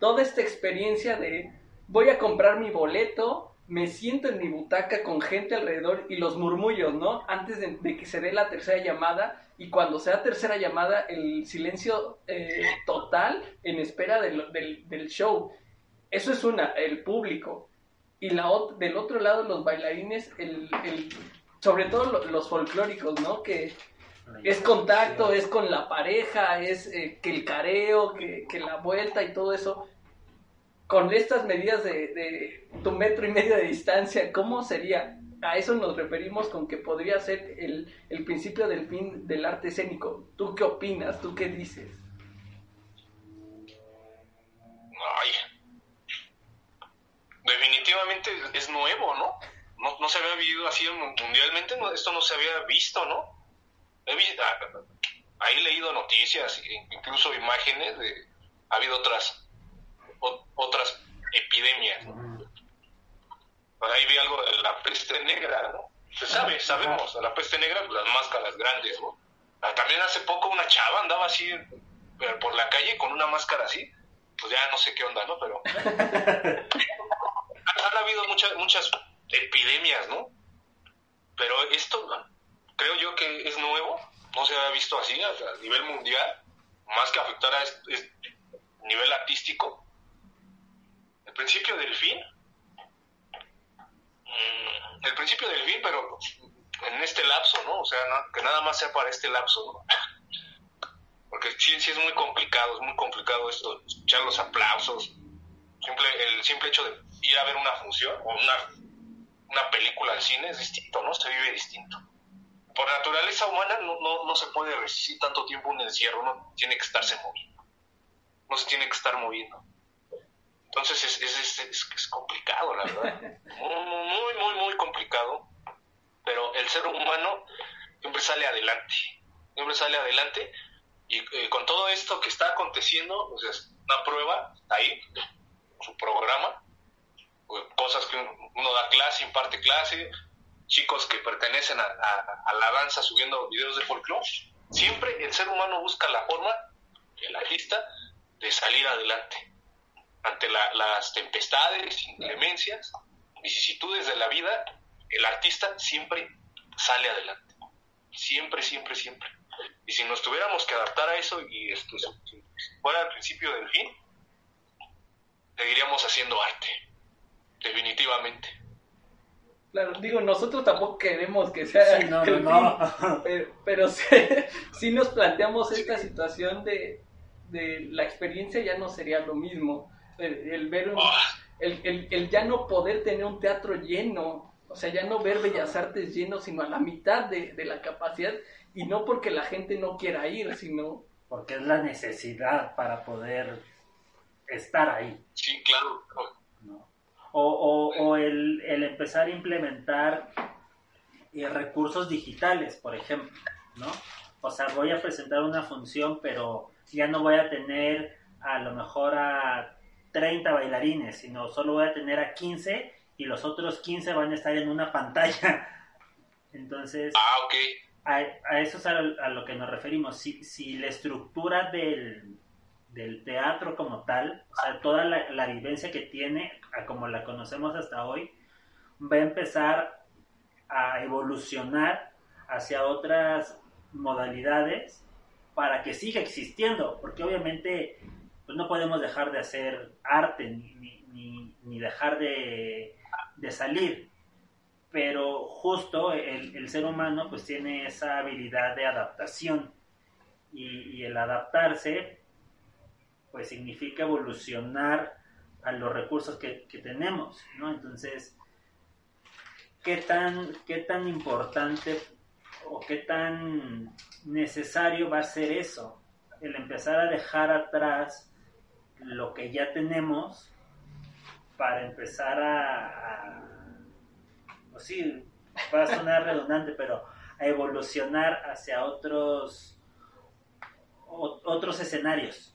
toda esta experiencia de voy a comprar mi boleto, me siento en mi butaca con gente alrededor y los murmullos, ¿no? Antes de, que se dé la tercera llamada y cuando sea tercera llamada el silencio eh, total en espera del, del show. Eso es una, el público y la del otro lado los bailarines, el, el sobre todo los, los folclóricos, ¿no? Que es contacto, es con la pareja, es eh, que el careo, que, que, la vuelta y todo eso. Con estas medidas de, de tu metro y medio de distancia, ¿cómo sería? A eso nos referimos con que podría ser el, el principio del fin del arte escénico. ¿Tú qué opinas? ¿Tú qué dices? Definitivamente es nuevo, ¿no? No, se había vivido así mundialmente, esto no se había visto, ¿no? He visto, ahí he leído noticias, incluso imágenes de, ha habido otras, otras epidemias, ¿no? Ahí vi algo de la peste negra, ¿no? Se sabe, sabemos, la peste negra, las máscaras grandes, ¿no? También hace poco una chava andaba así por la calle con una máscara así, pues ya no sé qué onda, ¿no? Pero *laughs* han habido muchas muchas epidemias, ¿no? pero esto creo yo que es nuevo, no se ha visto así a, nivel mundial, más que afectar a este, nivel artístico. El principio del fin, mm, el principio del fin, pero en este lapso, ¿no? O sea, que nada más sea para este lapso, ¿no? Porque sí, sí es muy complicado, es muy complicado esto, escuchar los aplausos, simple, el simple hecho de ir a ver una función o una, una película al cine es distinto, ¿no? Se vive distinto. Por naturaleza humana no, no, no se puede resistir tanto tiempo un encierro, uno tiene que estarse moviendo, no se tiene que estar moviendo. Entonces es, es, es, es complicado, la verdad. *laughs* Muy, muy, muy complicado. Pero el ser humano siempre sale adelante. Siempre sale adelante. Y eh, con todo esto que está aconteciendo, pues es una prueba ahí, su programa, cosas que uno da clase, imparte clase, chicos que pertenecen a, la danza subiendo videos de folclore, siempre el ser humano busca la forma, el artista, de salir adelante ante las tempestades, inclemencias, vicisitudes de la vida, el artista siempre sale adelante, siempre, siempre, siempre. Y si nos tuviéramos que adaptar a eso y esto fuera el principio del fin, seguiríamos haciendo arte, definitivamente. Claro, digo, nosotros tampoco queremos que sea no, el no, pero, pero si, *laughs* nos planteamos esta situación de, de, la experiencia ya no sería lo mismo. El, ver, ah. el, el, ya no poder tener un teatro lleno, o sea, ya no ver Bellas Artes lleno, sino a la mitad de, de la capacidad, y no porque la gente no quiera ir, sino... Porque es la necesidad para poder estar ahí. Sí, claro. O, o, el, el, empezar a implementar eh, recursos digitales, por ejemplo, ¿no? O sea, voy a presentar una función, pero ya no voy a tener a lo mejor a 30 bailarines, sino solo voy a tener a 15 y los otros 15 van a estar en una pantalla. *laughs* Entonces, ah, a, a, eso es a, a, lo que nos referimos. Si, si la estructura del, del teatro como tal, o sea, toda la, vivencia que tiene, como la conocemos hasta hoy, va a empezar a evolucionar hacia otras modalidades para que siga existiendo, porque obviamente pues no podemos dejar de hacer arte ni, ni, dejar de, salir, pero justo el, el, ser humano pues tiene esa habilidad de adaptación y, y el adaptarse pues significa evolucionar a los recursos que, tenemos, ¿no? Entonces, ¿qué tan, ¿qué tan importante o qué tan necesario va a ser eso? El empezar a dejar atrás lo que ya tenemos para empezar a, pues sí, va a sonar redundante, pero a evolucionar hacia otros otros escenarios,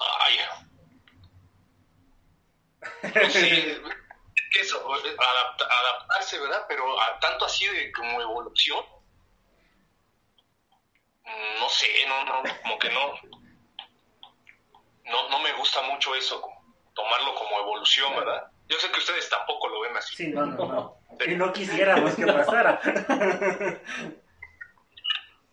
Ay. Sí, *laughs* eso, adaptarse, ¿verdad? Pero tanto así de como evolución, no sé, no, no, como que no, no, no me gusta mucho eso, tomarlo como evolución, ¿verdad? Yo sé que ustedes tampoco lo ven así. Sí, no, no, no. *laughs* Y no quisiéramos que pasara. *laughs*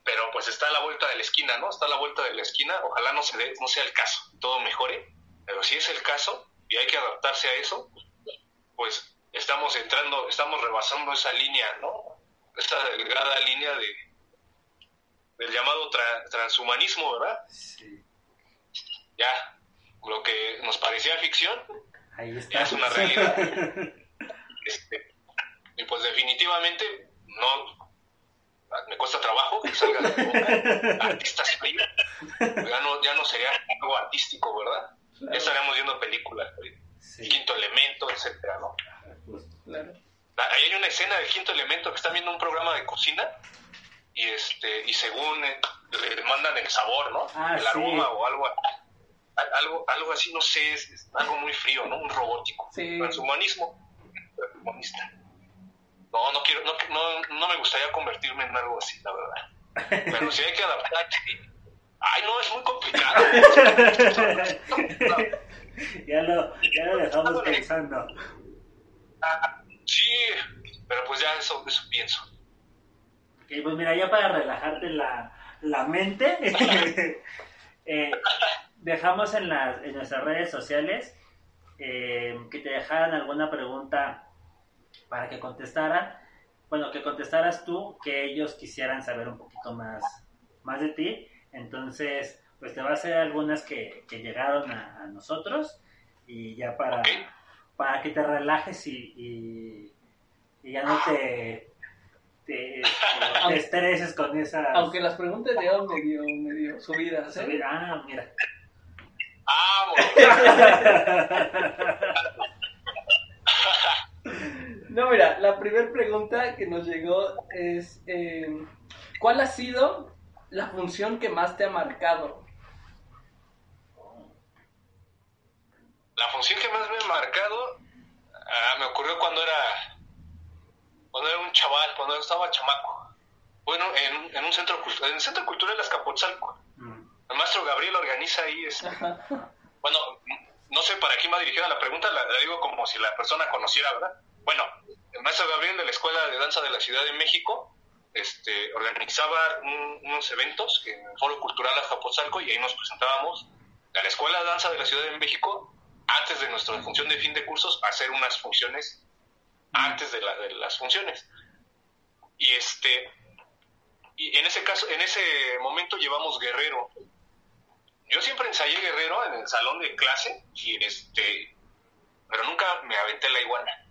pero pues está a la vuelta de la esquina, ¿no? Está a la vuelta de la esquina, ojalá no, se dé, no sea el caso, todo mejore, pero si es el caso y hay que adaptarse a eso, pues estamos entrando, estamos rebasando esa línea, ¿no? Esa delgada línea de del llamado transhumanismo, ¿verdad? Sí. Ya, lo que nos parecía ficción, Ahí ya es una realidad. este, y pues definitivamente no me cuesta trabajo que salga de boca. *laughs* Artistas ya no, ya no sería algo artístico, ¿verdad? Ya estaríamos viendo películas, Quinto Elemento, etcétera, ¿no? Ahí hay una escena del Quinto Elemento que están viendo un programa de cocina y este y según eh, le mandan el sabor, ¿no? Ah, el aroma o algo algo algo así, no sé, es, algo muy frío, ¿no? Un robótico. Transhumanismo. Transhumanista. No, no quiero, no, no, no me gustaría convertirme en algo así, la verdad. *laughs* Pero si hay que adaptarse. Ay, no, es muy complicado. *laughs* ya, lo, ya lo dejamos pensando. Ah, ya eso, eso pienso. Ok, pues mira, ya para relajarte la, la mente, *laughs* eh, dejamos en, las, en nuestras redes sociales eh, que te dejaran alguna pregunta para que contestaran. Bueno, que contestaras tú, que ellos quisieran saber un poquito más, más de ti. Entonces, pues te va a hacer algunas que, que llegaron a, a nosotros y ya para, para que te relajes y, y, y ya no te, te, te estreses con esas... Aunque las preguntas hoy medio, medio subidas, ¿eh? Ah, mira. ¡Ah, No, mira, la primera pregunta que nos llegó es, eh, ¿cuál ha sido la función que más te ha marcado? La función que más me ha marcado ah, me ocurrió cuando era cuando era un chaval, cuando estaba chamaco. Bueno, en, en un centro cultu- en el centro cultural Azcapotzalco. Mm. El maestro Gabriel organiza ahí este, bueno, no sé para quién va dirigida la pregunta, la, la digo como si la persona conociera, ¿verdad? Bueno, el maestro Gabriel de la Escuela de Danza de la Ciudad de México este, organizaba un- unos eventos en el Foro Cultural Azcapotzalco y ahí nos presentábamos a la Escuela de Danza de la Ciudad de México antes de nuestra función de fin de cursos hacer unas funciones antes de, la- de las funciones. Y este y en ese caso, en ese momento llevamos Guerrero. Yo siempre ensayé Guerrero en el salón de clase y este pero nunca me aventé la iguana.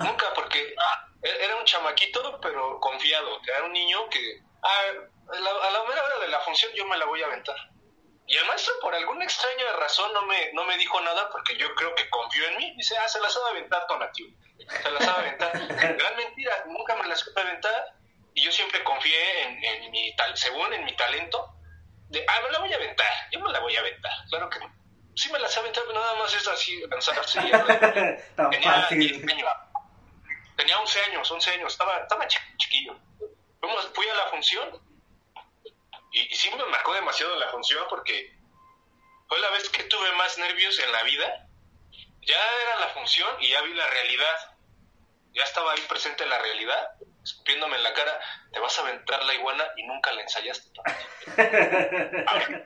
Nunca, porque ah, era un chamaquito, pero confiado. Era un niño que a, la, a la mera hora de la función yo me la voy a aventar. Y el maestro, por alguna extraña razón, no me, no me dijo nada porque yo creo que confió en mí. Dice, ah, se la sabe aventar, Tonatiuh. Se la sabe aventar. *laughs* Gran mentira, nunca me la supe aventar. Y yo siempre confié en, en mi tal, según en mi talento, de, ah, me la voy a aventar, yo me la voy a aventar. Claro que sí me la pero nada más es así, lanzarse *laughs* y Tenía fácil. 10 años. Tenía 11 años, 11 años, estaba, estaba chi- chiquillo. Fuimos- fui a la función y, y sí me marcó demasiado la función porque fue la vez que tuve más nervios en la vida. Ya era la función y ya vi la realidad. Ya estaba ahí presente la realidad, escupiéndome en la cara, te vas a aventar la iguana y nunca la ensayaste. *laughs*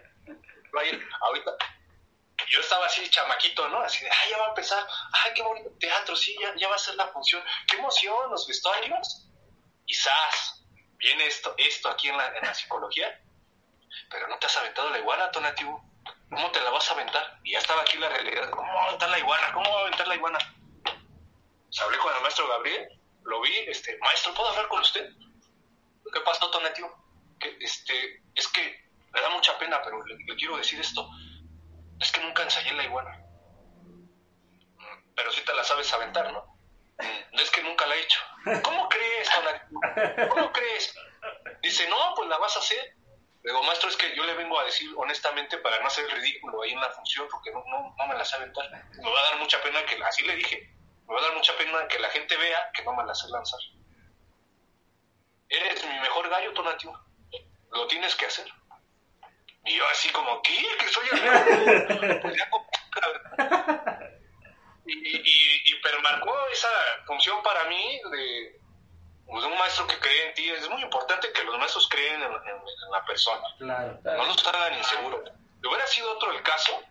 Ahorita yo estaba así chamaquito, ¿no? Así de, ay, ya va a empezar, ay, qué bonito teatro, sí, ya, ya va a ser la función, qué emoción, los vestuarios. Y viene esto, esto aquí en la, en la psicología, pero no te has aventado la iguana, Tonatiuh. ¿Cómo te la vas a aventar? Y ya estaba aquí la realidad, ¿cómo va a aventar la iguana? ¿Cómo va a aventar la iguana? Pues hablé con el maestro Gabriel, lo vi, este, maestro, ¿puedo hablar con usted? ¿Qué pasó, Tonatiuh? Que, este, es que me da mucha pena, pero le quiero decir esto. Es que nunca ensayé la iguana. Pero sí te la sabes aventar, ¿no? Mm, Es que nunca la he hecho. ¿Cómo crees, Tonatiuh? ¿Cómo crees? Dice, no, pues la vas a hacer. Le digo, maestro, es que yo le vengo a decir honestamente para no hacer ridículo ahí en la función, porque no, no, no me la sé aventar. Me va a dar mucha pena que, así le dije, me va a dar mucha pena que la gente vea que no me la sé lanzar. Eres mi mejor gallo, Tonatiuh. Lo tienes que hacer. Y yo así como, ¿qué? ¿Que soy *laughs* el? Pues ya como- y, y, y pero marcó esa función para mí de, pues, un maestro que cree en ti. Es muy importante que los maestros creen en, en- en la persona, Claro. no los hagan inseguros. Si hubiera sido otro el caso,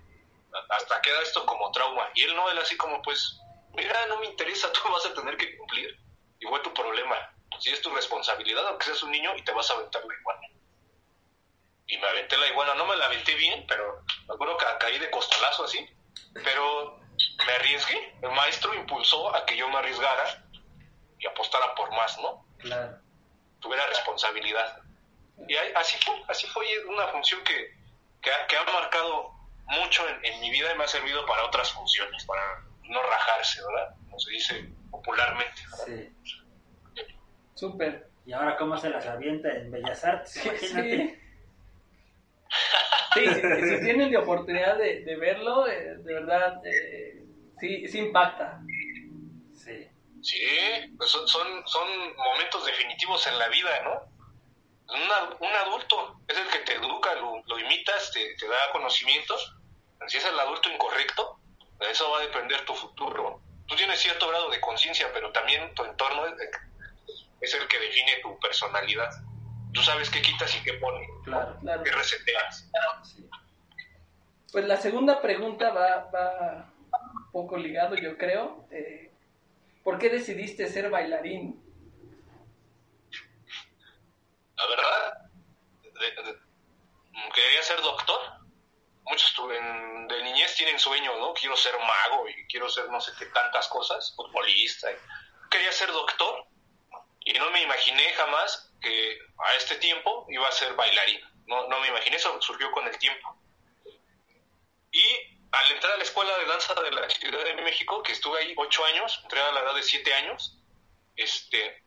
hasta queda esto como trauma. Y él no, él así como, pues, mira, no me interesa, *laughs* tú vas a tener que cumplir. Y fue tu problema. Si es tu responsabilidad, aunque seas un niño, y te vas a aventar la iguana. Y me aventé la iguana, no me la aventé bien, pero me acuerdo que caí de costalazo así. Pero me arriesgué. El maestro impulsó a que yo me arriesgara y apostara por más, ¿no? Claro. Tuviera responsabilidad. Y ahí- así fue, así fue una función que, que, ha, que ha marcado mucho en, en mi vida y me ha servido para otras funciones, para no rajarse, ¿verdad? Como se dice popularmente. ¿verdad? Sí. Súper. Y ahora cómo se las avienta en Bellas Artes, Sí, imagínate. Sí, si, si tienen la oportunidad de, de verlo, eh, de verdad, eh, sí, sí impacta. Sí. Sí, pues son, son, son momentos definitivos en la vida, ¿no? Una- un adulto es el que te educa, lo, lo imitas, te, te da conocimientos. Si es el adulto incorrecto, de eso va a depender tu futuro. Tú tienes cierto grado de conciencia, pero también tu entorno, es el que define tu personalidad. Tú sabes qué quitas y qué pones, Claro, claro. qué reseteas. Sí. Pues la segunda pregunta va, va un poco ligado, yo creo. Eh, ¿Por qué decidiste ser bailarín? La verdad, de- de- quería ser doctor. Muchos en- de niñez tienen sueños, ¿no? Quiero ser mago y quiero ser no sé qué tantas cosas, futbolista. Quería ser doctor y no me imaginé jamás que a este tiempo iba a ser bailarín. No, no me imaginé, eso surgió con el tiempo. Y al entrar a la escuela de danza de la Ciudad de México, que estuve ahí ocho años, entré a la edad de siete años, este,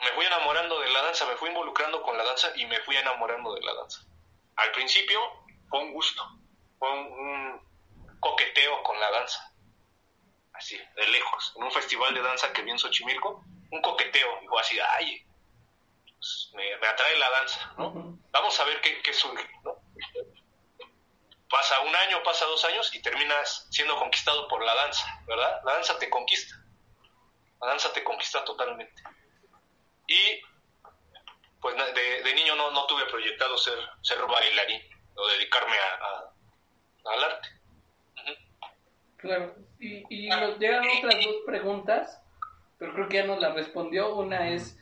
me fui enamorando de la danza, me fui involucrando con la danza y me fui enamorando de la danza. Al principio fue un gusto, fue un, un coqueteo con la danza, así, de lejos, en un festival de danza que vi en Xochimilco, un coqueteo, fue así, ay, pues, me, me atrae la danza, ¿no? Vamos a ver qué, qué surge, ¿no? Pasa un año, pasa dos años y terminas siendo conquistado por la danza, ¿verdad? La danza te conquista. La danza te conquista totalmente. Y pues de, de niño no, no tuve proyectado ser, ser bailarín o dedicarme a, a- al arte. Claro. Y, y nos llegan otras dos preguntas, pero creo que ya nos la respondió. Una es,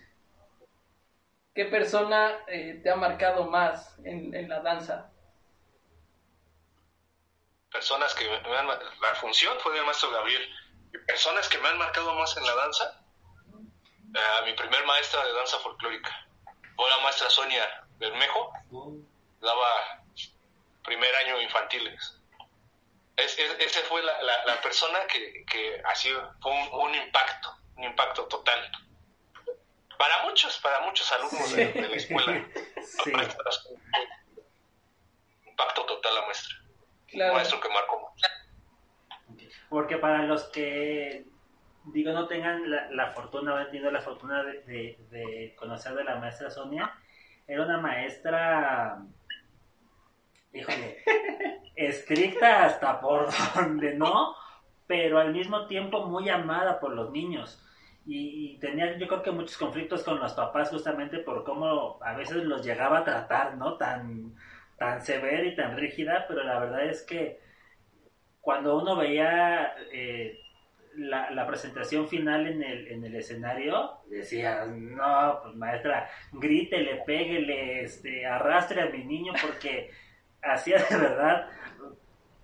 ¿qué persona eh, te ha marcado más en, en la danza? Personas que me han, la función fue del maestro Gabriel. Y personas que me han marcado más en la danza, eh, mi primer maestra de danza folclórica fue la maestra Sonia Bermejo, daba primer año infantiles. Es, es- ese fue la, la- la persona que, que así fue un, un impacto, un impacto total. Para muchos, para muchos alumnos de, de la escuela. *laughs* Sí. Impacto total la maestra. Un Claro. maestro que marcó mucho. Porque para los que, digo, no tengan la, la fortuna, o han tenido la fortuna de, de- de conocer de la maestra Sonia, era una maestra, híjole, *laughs* estricta hasta por *laughs* donde no, pero al mismo tiempo muy amada por los niños. Y, tenía yo creo que muchos conflictos con los papás justamente por cómo a veces los llegaba a tratar, ¿no? Tan, tan severa y tan rígida, pero la verdad es que cuando uno veía eh, la, la presentación final en el, en el escenario, decía, no, pues maestra, grítele, péguele, este, arrastre a mi niño porque hacía de verdad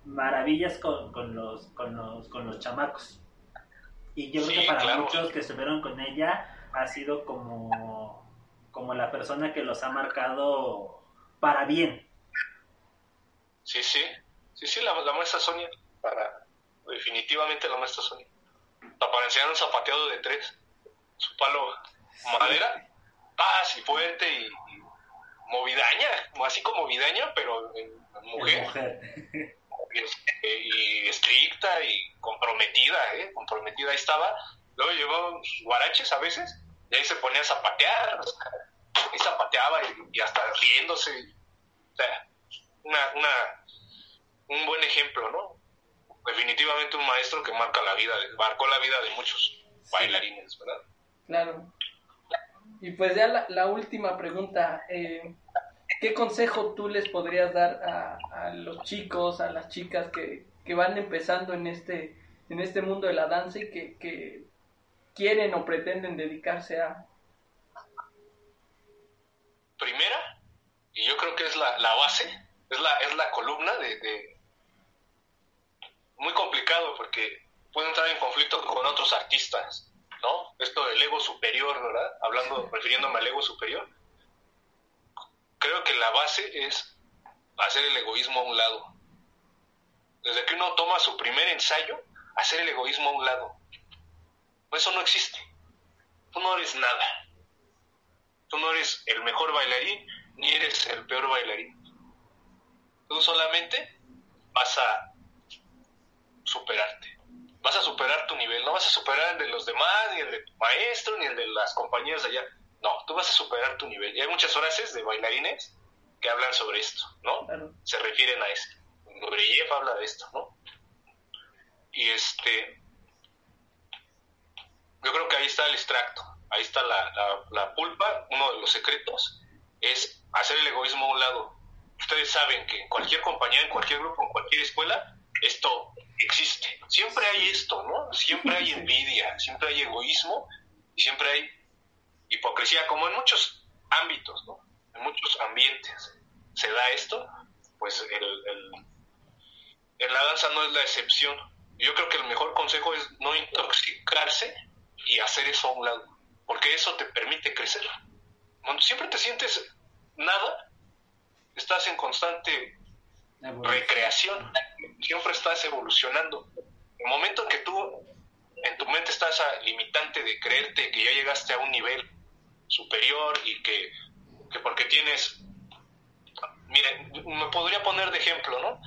maravillas con, con los, con, los, con los chamacos. Y yo creo que para claro. muchos que estuvieron con ella ha sido como, como la persona que los ha marcado para bien. Sí, sí. Sí, sí, la, la maestra Sonia. Para, definitivamente la maestra Sonia. Para para enseñar un zapateado de tres. Su palo madera. Paz y fuerte y, y movidaña. Así como movidaña, pero mujer. mujer. y, *laughs* este, y estricta y comprometida, ¿eh? Comprometida ahí estaba. Luego llevó sus guaraches a veces y ahí se ponía a zapatear. o sea, ahí zapateaba y, y hasta riéndose. O sea, una, una, un buen ejemplo, ¿no? Definitivamente un maestro que marca la vida, marcó la vida de muchos bailarines, ¿verdad? Claro. Y pues ya la, la última pregunta, eh, ¿qué consejo tú les podrías dar a, a los chicos, a las chicas que, que van empezando en este, en este mundo de la danza y que, que quieren o pretenden dedicarse a... primera, y yo creo que es la, la base, es la, es la columna de, de- Muy complicado porque puede entrar en conflicto con otros artistas, ¿no? Esto del ego superior, ¿verdad? Hablando, refiriéndome al ego superior. Creo que la base es hacer el egoísmo a un lado. Desde que uno toma su primer ensayo, hacer el egoísmo a un lado. Eso no existe. Tú no eres nada. Tú no eres el mejor bailarín ni eres el peor bailarín. Tú solamente vas a superarte. Vas a superar tu nivel. No vas a superar el de los demás, ni el de tu maestro, ni el de las compañías de allá. No, tú vas a superar tu nivel. Y hay muchas frases de bailarines que hablan sobre esto, ¿no? Claro. Se refieren a esto. Nureyev habla de esto, ¿no? Y este. Yo creo que ahí está el extracto. ahí está la, la, la pulpa, uno de los secretos, es hacer el egoísmo a un lado. Ustedes saben que en cualquier compañía, en cualquier grupo, en cualquier escuela, esto existe. Siempre hay esto, ¿no? Siempre hay *laughs* envidia, siempre hay egoísmo y siempre hay hipocresía, como en muchos ámbitos, ¿no? En muchos ambientes se da esto, pues el, el, en la danza no es la excepción. Yo creo que el mejor consejo es no intoxicarse y hacer eso a un lado, porque eso te permite crecer. Cuando siempre te sientes nada, estás en constante recreación, siempre estás evolucionando. El momento en que tú en tu mente está esa limitante de creerte que ya llegaste a un nivel superior y que, que porque tienes, miren, me podría poner de ejemplo, ¿no?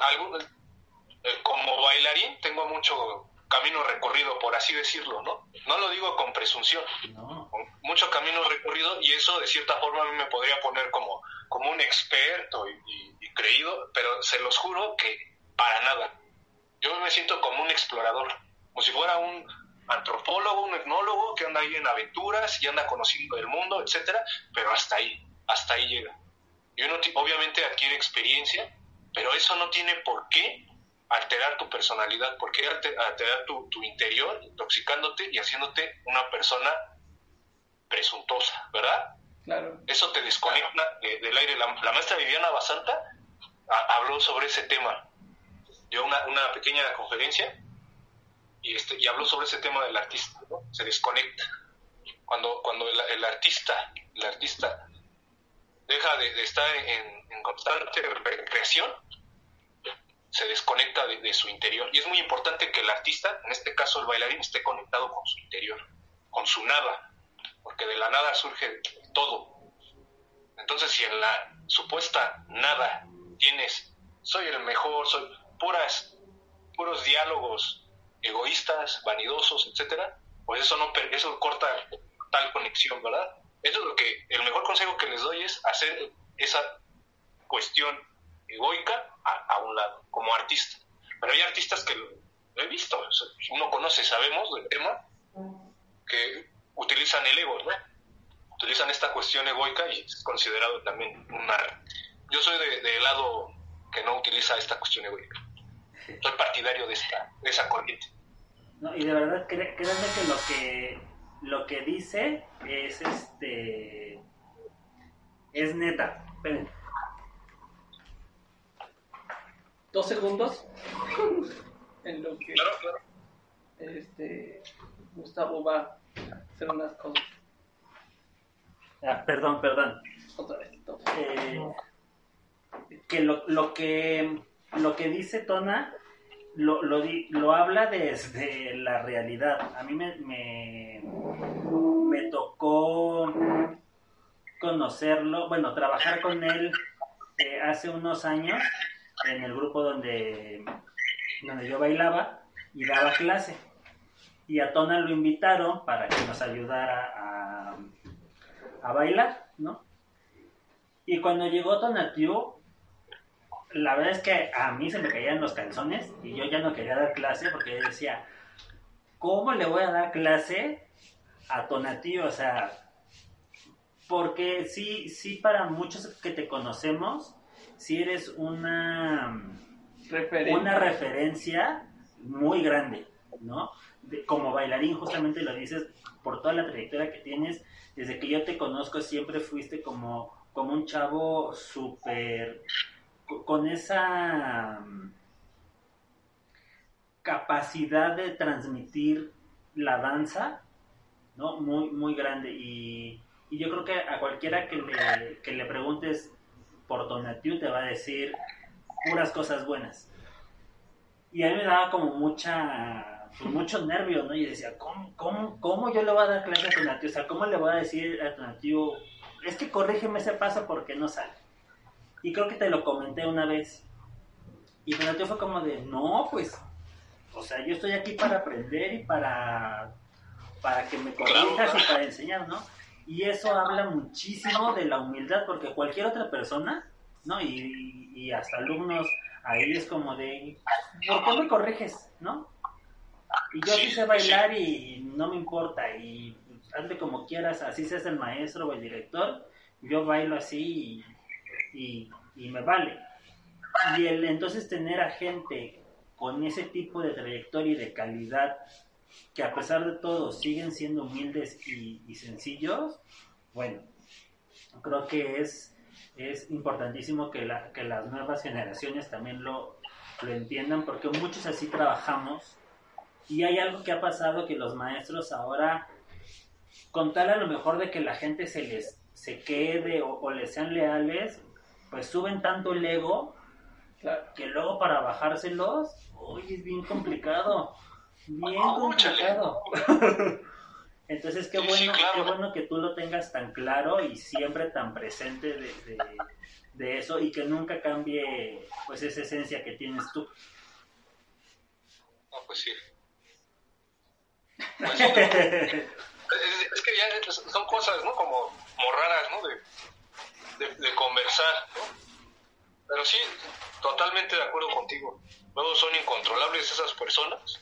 Algo, eh, como bailarín tengo mucho camino recorrido, por así decirlo, ¿no? No lo digo con presunción, mucho camino recorrido y eso de cierta forma a mí me podría poner como, como un experto y, creído, pero se los juro que para nada. Yo me siento como un explorador, como si fuera un antropólogo, un etnólogo que anda ahí en aventuras y anda conociendo el mundo, etcétera, pero hasta ahí, hasta ahí llega. Y uno obviamente adquiere experiencia, pero eso no tiene por qué alterar tu personalidad, por qué alterar tu interior, intoxicándote y haciéndote una persona presuntuosa, ¿verdad? Claro. Eso te desconecta del aire. La, la, maestra Viviana Basanta a, habló sobre ese tema. Dio una, una pequeña conferencia y, este, y habló sobre ese tema del artista, ¿no? Se desconecta. Cuando, cuando el, el artista, el artista deja de, de estar en, en, constante recreación, se desconecta de, de, su interior. Y es muy importante que el artista, en este caso el bailarín, esté conectado con su interior, con su nada, porque de la nada surge todo. Entonces, si en la supuesta nada tienes, soy el mejor, soy puras, puros diálogos egoístas, vanidosos, etcétera, pues eso no eso corta tal conexión, ¿verdad? Eso es lo que el mejor consejo que les doy es hacer esa cuestión egoica a, a un lado, como artista. Pero hay artistas que lo, lo he visto, uno conoce, sabemos del tema, que utilizan el ego, ¿no? Utilizan esta cuestión egoica y es considerado también un arte. Yo soy de, de lado que no utiliza esta cuestión egoica. Soy partidario de esta de esa corriente. No, y de verdad créanme que lo que lo que dice es este es neta. Esperen. Dos segundos *laughs* en lo que claro, claro. este Gustavo va hacer unas cosas. Ah, perdón, perdón. Otra vez. Eh, que lo, lo que lo que dice Tona lo, lo, di, lo, habla desde la realidad. A mí me, me, me, tocó conocerlo, bueno, trabajar con él eh, hace unos años en el grupo donde, donde yo bailaba y daba clase. Y a Tona lo invitaron para que nos ayudara a, a bailar, ¿no? Y cuando llegó Tonatiuh, la verdad es que a mí se me caían los calzones y yo ya no quería dar clase porque yo decía, ¿cómo le voy a dar clase a Tonatío? O sea, porque sí, sí para muchos que te conocemos, sí eres una, Referente. una referencia muy grande, ¿no? Como bailarín justamente lo dices por toda la trayectoria que tienes, desde que yo te conozco siempre fuiste como, como un chavo súper con esa mm, capacidad de transmitir la danza, ¿no? Muy, muy grande. Y, y yo creo que a cualquiera que le, que le preguntes por Tonatiu te va a decir puras cosas buenas. Y a mí me daba como mucha, pues mucho nervio, ¿no? Y decía, ¿cómo, cómo, cómo yo le voy a dar clase a Tonatiu? O sea, ¿cómo le voy a decir a Tonatiu? Es que corrígeme ese paso porque no sale. Y creo que te lo comenté una vez. Y Donatio fue como de, no, pues, o sea, yo estoy aquí para aprender y para, para que me corrijas y para enseñar, ¿no? Y eso habla muchísimo de la humildad, porque cualquier otra persona, ¿no? Y, y hasta alumnos ahí es como de, ¿por qué me corriges, no? Y yo sí, sé bailar y no me importa y hazle como quieras, así seas el maestro o el director, yo bailo así y, y, me vale. Y el entonces tener a gente con ese tipo de trayectoria y de calidad que a pesar de todo siguen siendo humildes y, sencillos, bueno, creo que es, es importantísimo que, la, que las nuevas generaciones también lo, lo entiendan, porque muchos así trabajamos. Y hay algo que ha pasado que los maestros ahora, con tal a lo mejor de que la gente se les se quede o, les sean leales, pues suben tanto el ego que luego para bajárselos, uy, es bien complicado. Bien complicado. *laughs* Entonces, qué bueno, qué bueno que tú lo tengas tan claro y siempre tan presente de, de eso y que nunca cambie pues esa esencia que tienes tú. No, pues sí. Pues *laughs* es, que ya son cosas, ¿no? Como, como raras, ¿no? De, de, conversar, ¿no? Pero sí, totalmente de acuerdo contigo. Luego son incontrolables esas personas.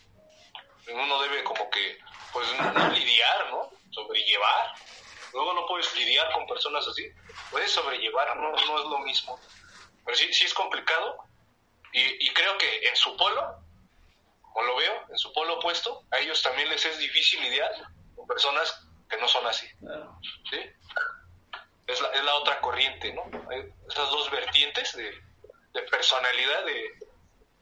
Uno debe como que, pues, lidiar, ¿no? Sobrellevar. Luego no puedes lidiar con personas así puedes sobrellevar, no, no es lo mismo. Pero sí, sí es complicado. Y, creo que en su polo, como lo veo, en su polo opuesto, a ellos también les es difícil lidiar con personas que no son así. ¿sí? Es, la, es la otra corriente, ¿no? esas dos vertientes de, de personalidad, de,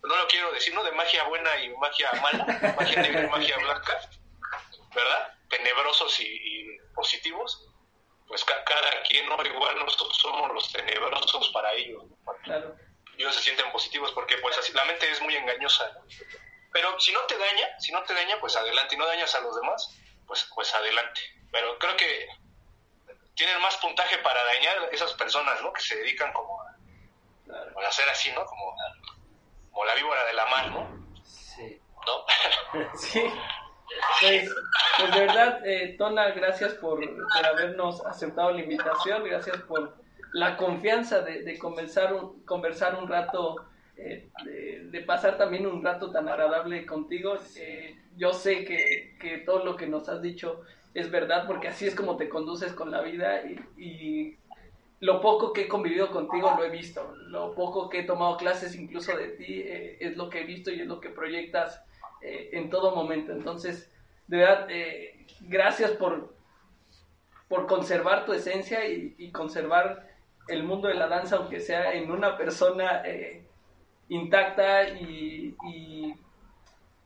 no lo quiero decir, ¿no? De magia buena y magia mala, magia negra y magia blanca, ¿verdad? Tenebrosos y, y positivos pues cada quien, ¿no? Igual nosotros somos los tenebrosos para ellos. Claro. Ellos se sienten positivos porque pues así la mente es muy engañosa. Pero si no te daña, si no te daña, pues adelante. Y no dañas a los demás, pues, pues adelante. Pero creo que tienen más puntaje para dañar esas personas, ¿no? Que se dedican como a, a hacer así, ¿no? Como, como la víbora de la mar, ¿no? Sí. ¿No? *laughs* sí. Pues, pues, de verdad, eh, Tona, gracias por, habernos aceptado la invitación, gracias por la confianza de, de conversar, un, conversar un rato, eh, de, pasar también un rato tan agradable contigo. Eh, yo sé que, que, todo lo que nos has dicho es verdad, porque así es como te conduces con la vida y, y lo poco que he convivido contigo lo he visto, lo poco que he tomado clases incluso de ti es lo que he visto y es lo que proyectas eh, en todo momento. Entonces, de verdad, eh, gracias por, por conservar tu esencia y, conservar el mundo de la danza, aunque sea en una persona eh, intacta y,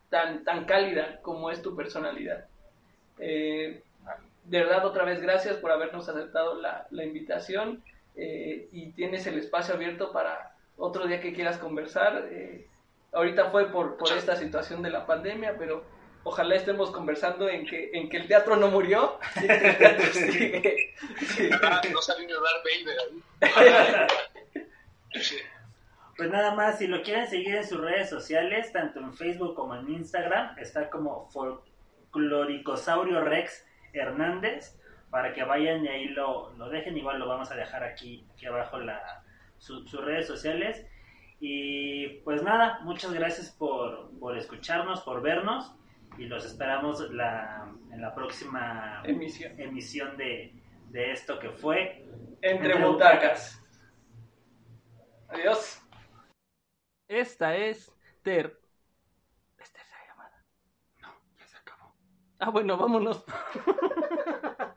tan, tan cálida como es tu personalidad. de verdad, otra vez, gracias por habernos aceptado la, la invitación y tienes el espacio abierto para otro día que quieras conversar. Ahorita fue por, por esta situación de la pandemia, pero ojalá estemos conversando en que, en que el teatro no murió. *laughs* Ah, no salió Vader *laughs* Pues nada más, si lo quieren seguir en sus redes sociales, tanto en Facebook como en Instagram, está como Folcloricosaurio Rex Hernández, para que vayan y ahí lo, lo dejen, igual lo vamos a dejar aquí, aquí abajo la, sus redes sociales. Y pues nada, muchas gracias por, por escucharnos, por vernos y los esperamos la, en la próxima emisión, emisión de, de esto que fue Entre, Butacas. Adiós. Esta es Ter. ¿Esta es la llamada? No, ya se acabó. Ah, bueno, vámonos. *laughs*